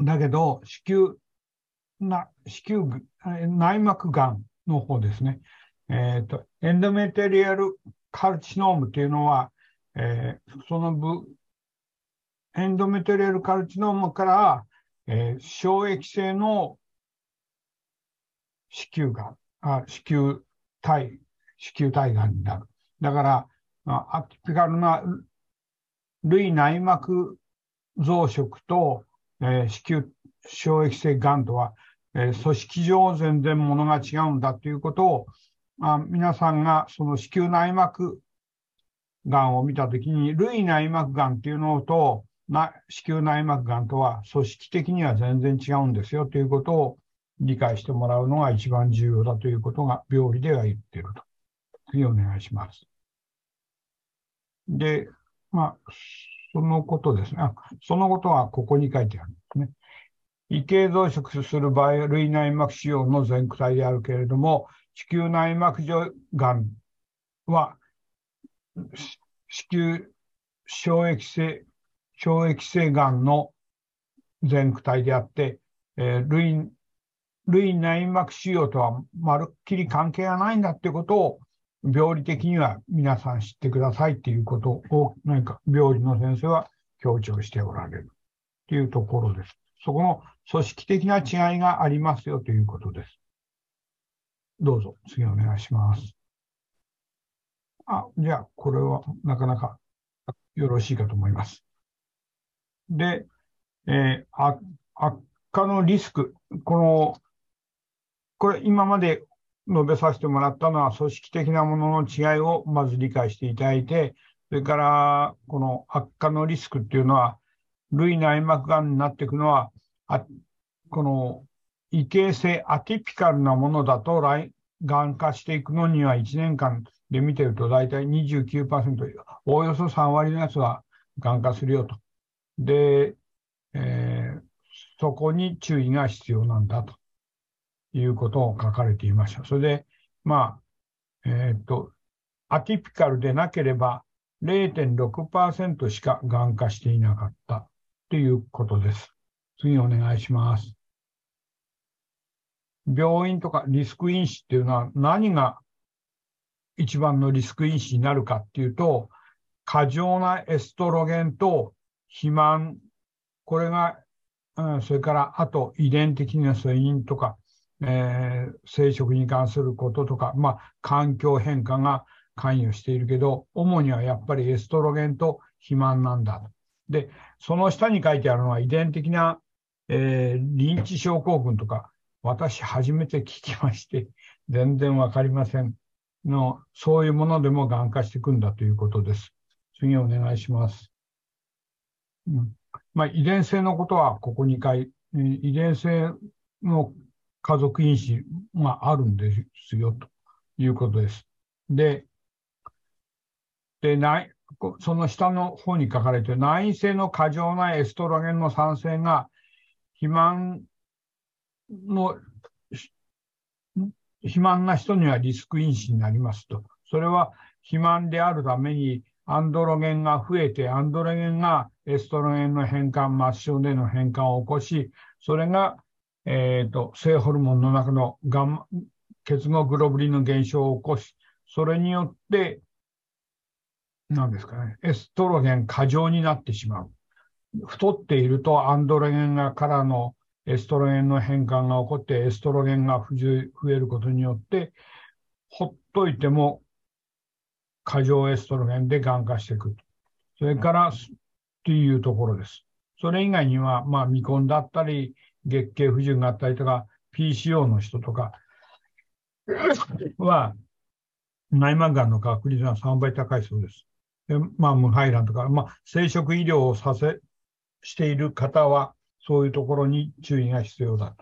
だけど、子宮、な子宮内膜がんの方ですね。えっ、ー、と、エンドメトリアルカルチノームっていうのは、えー、その部、エンドメトリアルカルチノームから、えー、小液性の子宮がん、あ子宮体、子宮体がんになる。だから、アティピカルな類内膜増殖と、えー、子宮小液性がんとは、えー、組織上全然ものが違うんだということを、あ皆さんがその子宮内膜がんを見たときに、類内膜がんっていうのと、な子宮内膜がんとは組織的には全然違うんですよということを理解してもらうのが一番重要だということが病理では言っていると。次お願いします。で、まあ、そのことですね。そのことはここに書いてあるんですね。異形増殖する場合、類内膜腫瘍の全体であるけれども、子宮内膜上がんは、子宮小液性、小液性がんの全体であって、えー、類類内膜腫瘍とはまるっきり関係がないんだってことを、病理的には皆さん知ってくださいっていうことを、何か病理の先生は強調しておられるというところです。そこの組織的な違いがありますよということです。どうぞ、次お願いします。あ、じゃあ、これはなかなかよろしいかと思います。で、えー、悪化のリスク、このこれ今まで述べさせてもらったのは組織的なものの違いをまず理解していただいて、それからこの悪化のリスクっていうのは、類内膜がんになっていくのは、あこの異形性アティピカルなものだと来、がん化していくのには1年間で見てると大体29%、おおよそ3割のやつはがん化するよと。で、えー、そこに注意が必要なんだと。いうことを書かれていました。それで、まあ、えー、っと、アティピカルでなければ0.6%しかがん化していなかったということです。次お願いします。病院とかリスク因子っていうのは何が一番のリスク因子になるかっていうと、過剰なエストロゲンと肥満、これが、うん、それからあと遺伝的な素因とか、えー、生殖に関することとか、まあ、環境変化が関与しているけど、主にはやっぱりエストロゲンと肥満なんだと。で、その下に書いてあるのは遺伝的な、えー、リンチ症候群とか、私初めて聞きまして、全然わかりませんの、そういうものでもがん化していくんだということです。次お願いします。うんまあ、遺伝性のことはここ2回、遺伝性の家族因子があるんですよということです。で、で内その下の方に書かれている内因性の過剰なエストロゲンの産生が肥満の肥満な人にはリスク因子になりますと。それは肥満であるためにアンドロゲンが増えて、アンドロゲンがエストロゲンの変換、末梢での変換を起こし、それが、えっ、ー、と、性ホルモンの中のガン結合グロブリンの減少を起こし、それによって、何ですかね、エストロゲン過剰になってしまう。太っているとアンドロゲンがからのエストロゲンの変換が起こって、エストロゲンが増えることによって、ほっといても過剰エストロゲンでがん化していく。それから、っていうところです。それ以外には、まあ、未婚だったり、月経不順があったりとか、PCO の人とかは、内膜がんの確率が3倍高いそうです。でまあ、無排卵とか、まあ、生殖医療をさせ、している方は、そういうところに注意が必要だ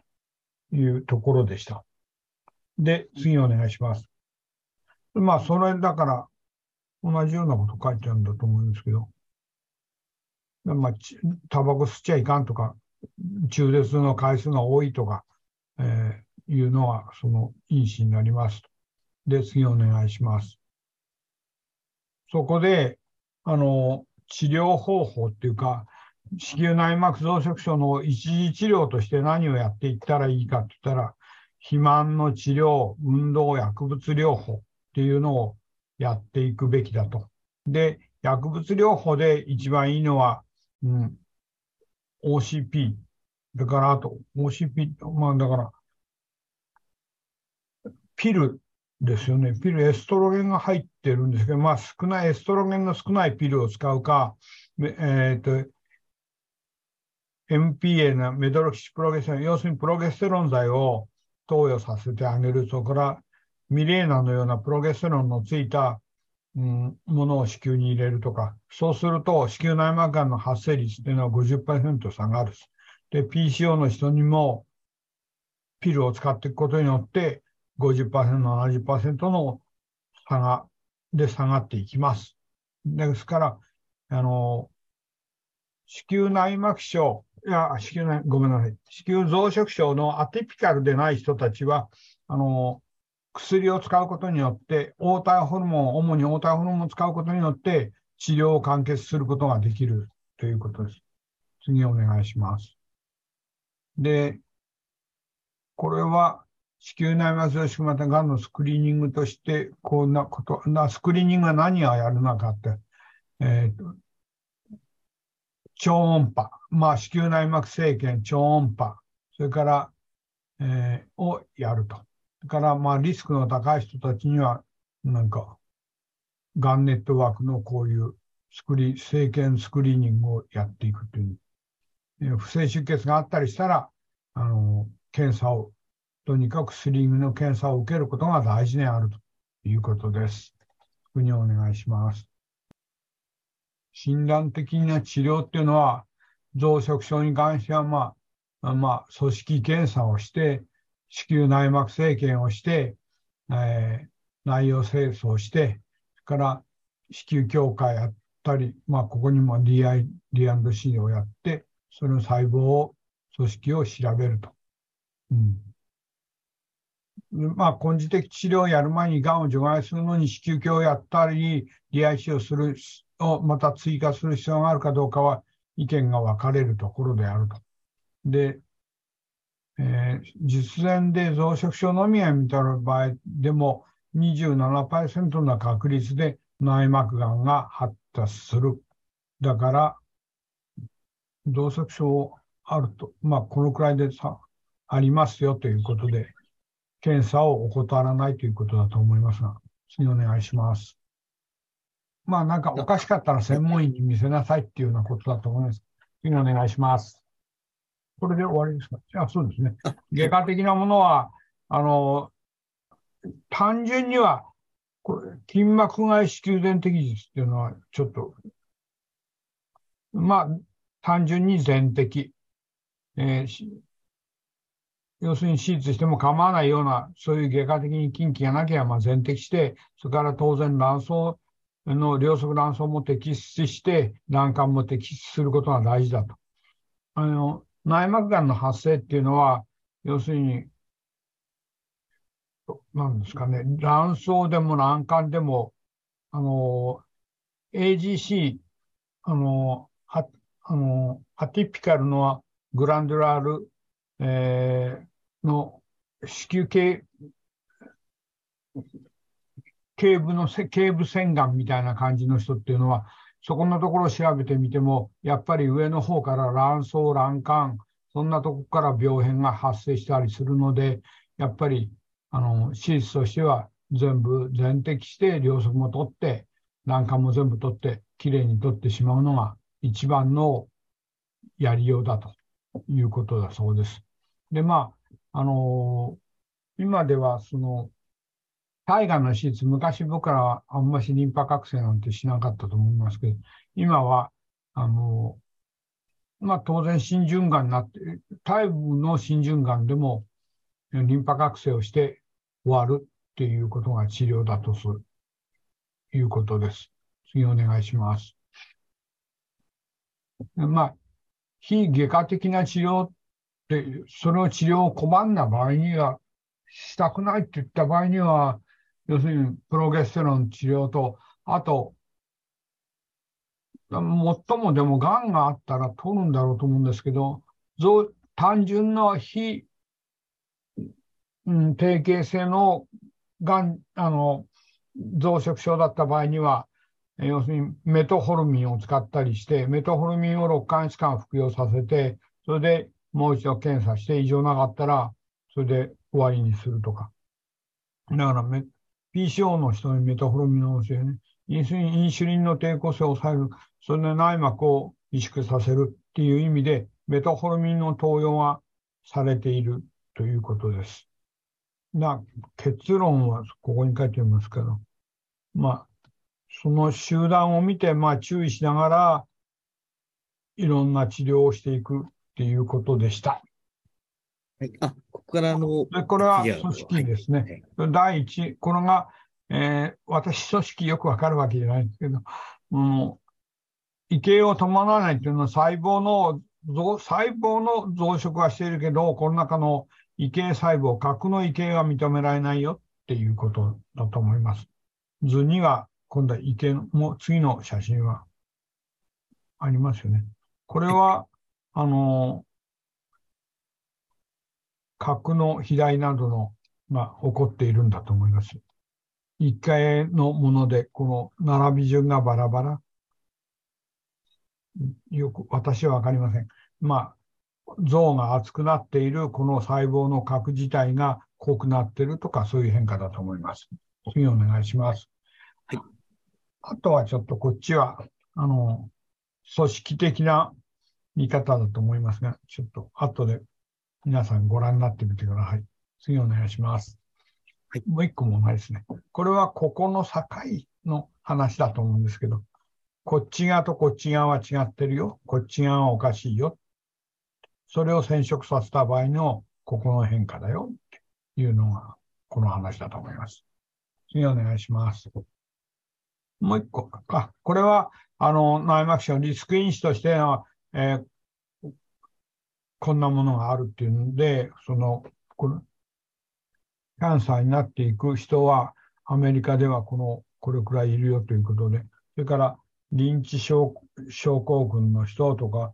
というところでした。で、次お願いします。まあ、それだから、同じようなこと書いてあるんだと思うんですけど、まあ、タバコ吸っちゃいかんとか、中絶の回数が多いとか、えー、いうのは、その因子になりますと。で、次お願いします。そこで、あの、治療方法っていうか、子宮内膜増殖症の一時治療として何をやっていったらいいかって言ったら、肥満の治療、運動、薬物療法っていうのをやっていくべきだと。で、薬物療法で一番いいのは、うん、OCP。だから、あと、OCP、まあだから、ピルですよね。ピル、エストロゲンが入ってるんですけど、まあ少ない、エストロゲンの少ないピルを使うか、えっ、ー、と、MPA なメドロキシプロゲステロン、要するにプロゲステロン剤を投与させてあげる。そこからミレーナのようなプロゲステロンのついた、うん、ものを子宮に入れるとか、そうすると子宮内膜がんの発生率っていうのは50%下がるし。で、PCO の人にもピルを使っていくことによって50%、70%の差が、で下がっていきます。ですから、あの、子宮内膜症、いや、子宮内、ごめんなさい。子宮増殖症のアティピカルでない人たちは、あの、薬を使うことによって、黄体ホルモン、主に黄体ホルモンを使うことによって、治療を完結することができるということです。次お願いします。で、これは子宮内膜増殖型がんのスクリーニングとして、こんなこと、なスクリーニングは何をやるのかって、えーと、超音波、まあ、子宮内膜生検、超音波、それから、えー、をやると。だから、まあ、リスクの高い人たちには、なんか、がんネットワークのこういうスクリ、生検スクリーニングをやっていくという。不正出血があったりしたら、あの、検査を、とにかくスリングの検査を受けることが大事であるということです。次にお願いします。診断的な治療っていうのは、増殖症に関しては、まあ、まあ、組織検査をして、子宮内膜生検をして、えー、内容清掃して、それから子宮強化やったり、まあ、ここにも DI、D&C をやって、その細胞を、組織を調べると。うん。まあ、根治的治療をやる前にがんを除外するのに子宮鏡をやったり、DIC をする、をまた追加する必要があるかどうかは意見が分かれるところであると。で、えー、実践で増殖症のみが見たる場合でも27%の確率で内膜がんが発達する。だから、増殖症あると、まあ、このくらいでさ、ありますよということで、検査を怠らないということだと思いますが、次お願いします。まあ、なんかおかしかったら専門医に見せなさいっていうようなことだと思います。次お願いします。これで終わりですかあそうですね。外科的なものは、あの、単純には、これ、筋膜外子宮全摘術っていうのは、ちょっと、まあ、単純に全摘。えー、要するに手術しても構わないような、そういう外科的に近畿がなければまあ全摘して、それから当然卵巣の両側卵巣も摘出して、卵管も摘出することが大事だと。あの、内膜がんの発生っていうのは、要するに、なんですかね、卵巣でも卵管でも、あの、AGC、あの、はあのアティピカルのグランドラール、えー、の子宮系、頸部の、頸部腺がんみたいな感じの人っていうのは、そこのところを調べてみても、やっぱり上の方から卵巣、卵管、そんなとこから病変が発生したりするので、やっぱりあの手術としては全部全摘して、両側も取って、卵管も全部取って、きれいに取ってしまうのが一番のやりようだということだそうです。で、まあ、あのー、今ではその大河の手術、昔僕らはあんましリンパ覚醒なんてしなかったと思いますけど、今は、あの、まあ当然心循環になって、体部の心循環でもリンパ覚醒をして終わるっていうことが治療だとする、いうことです。次お願いします。まあ、非外科的な治療って、それを治療を拒んだ場合には、したくないって言った場合には、要するにプロゲステロン治療と、あと、最もでも癌があったら取るんだろうと思うんですけど、単純な非、うん、定型性の癌、あの、増殖症だった場合には、要するにメトホルミンを使ったりして、メトホルミンを6ヶ月間服用させて、それでもう一度検査して異常なかったら、それで終わりにするとか。だから、PCO の人にメタホルミンを教えね、インスリン、インシュリンの抵抗性を抑える、それで内膜を萎縮させるっていう意味で、メタホルミンの投与がされているということです。な結論はここに書いてありますけど、まあ、その集団を見て、まあ、注意しながら、いろんな治療をしていくっていうことでした。はい。あ、ここからの。で、これは組織ですね。はい、第一、これが、えー、私、組織よくわかるわけじゃないんですけど、うん、異形を伴わないっていうのは細胞の、細胞の増殖はしているけど、この中の異形細胞、核の異形は認められないよっていうことだと思います。図には、今度は異形の、次の写真はありますよね。これは、あの、核の肥大などのが起こっているんだと思います。一回のもので、この並び順がバラバラ。よく、私はわかりません。まあ、像が厚くなっているこの細胞の核自体が濃くなっているとか、そういう変化だと思います。次お願いします。はい。あとはちょっとこっちは、あの、組織的な見方だと思いますが、ちょっと後で皆さんご覧になってみてください。次お願いします。はい、もう一個問題ですね。これはここの境の話だと思うんですけど、こっち側とこっち側は違ってるよ。こっち側はおかしいよ。それを染色させた場合のここの変化だよっていうのがこの話だと思います。次お願いします。もう一個。あ、これは、あの、内膜症リスク因子としての、えー、こんなものがあるっていうので、その、このキャンサーになっていく人は、アメリカではこの、これくらいいるよということで、それから、リンチ症候群の人とか、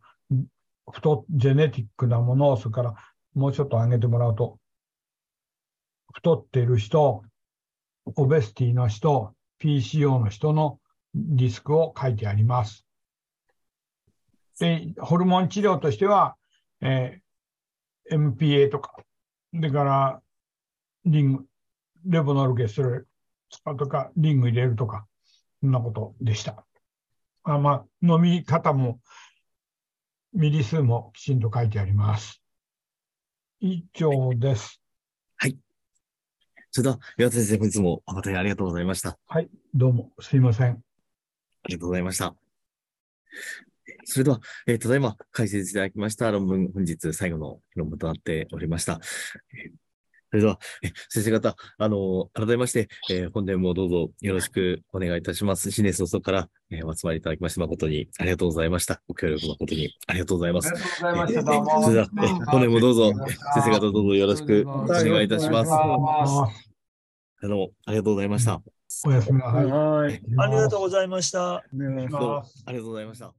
太、ジェネティックなものを、それから、もうちょっと上げてもらうと、太っている人、オベスティの人、PCO の人のリスクを書いてあります。で、ホルモン治療としては、えー MPA とか、それから、リング、レボノルゲストレとか、リング入れるとか、そんなことでした。あまあ、飲み方も、ミリ数もきちんと書いてあります。以上です。それでは、岩田先生、本日も誠にありがとうございました。はい、どうもすいません。ありがとうございました。それでは、えーただいま解説いただきました論文、本日最後の論文となっておりました。えーそれでは、えー先生方、あのー改めまして、えー本年もどうぞよろしくお願いいたします。新年早々から、えーお集まりいただきまして誠にありがとうございました。ご協力誠にありがとうございます。ありがとうござい。それでは、えー本年もどうぞ、あ先生方どうぞよろしくお願いいたします。はあの、ありがとうございました。おやすみなさい。はい。ありがとうございました。お願いしどうもます。ありがとうございました。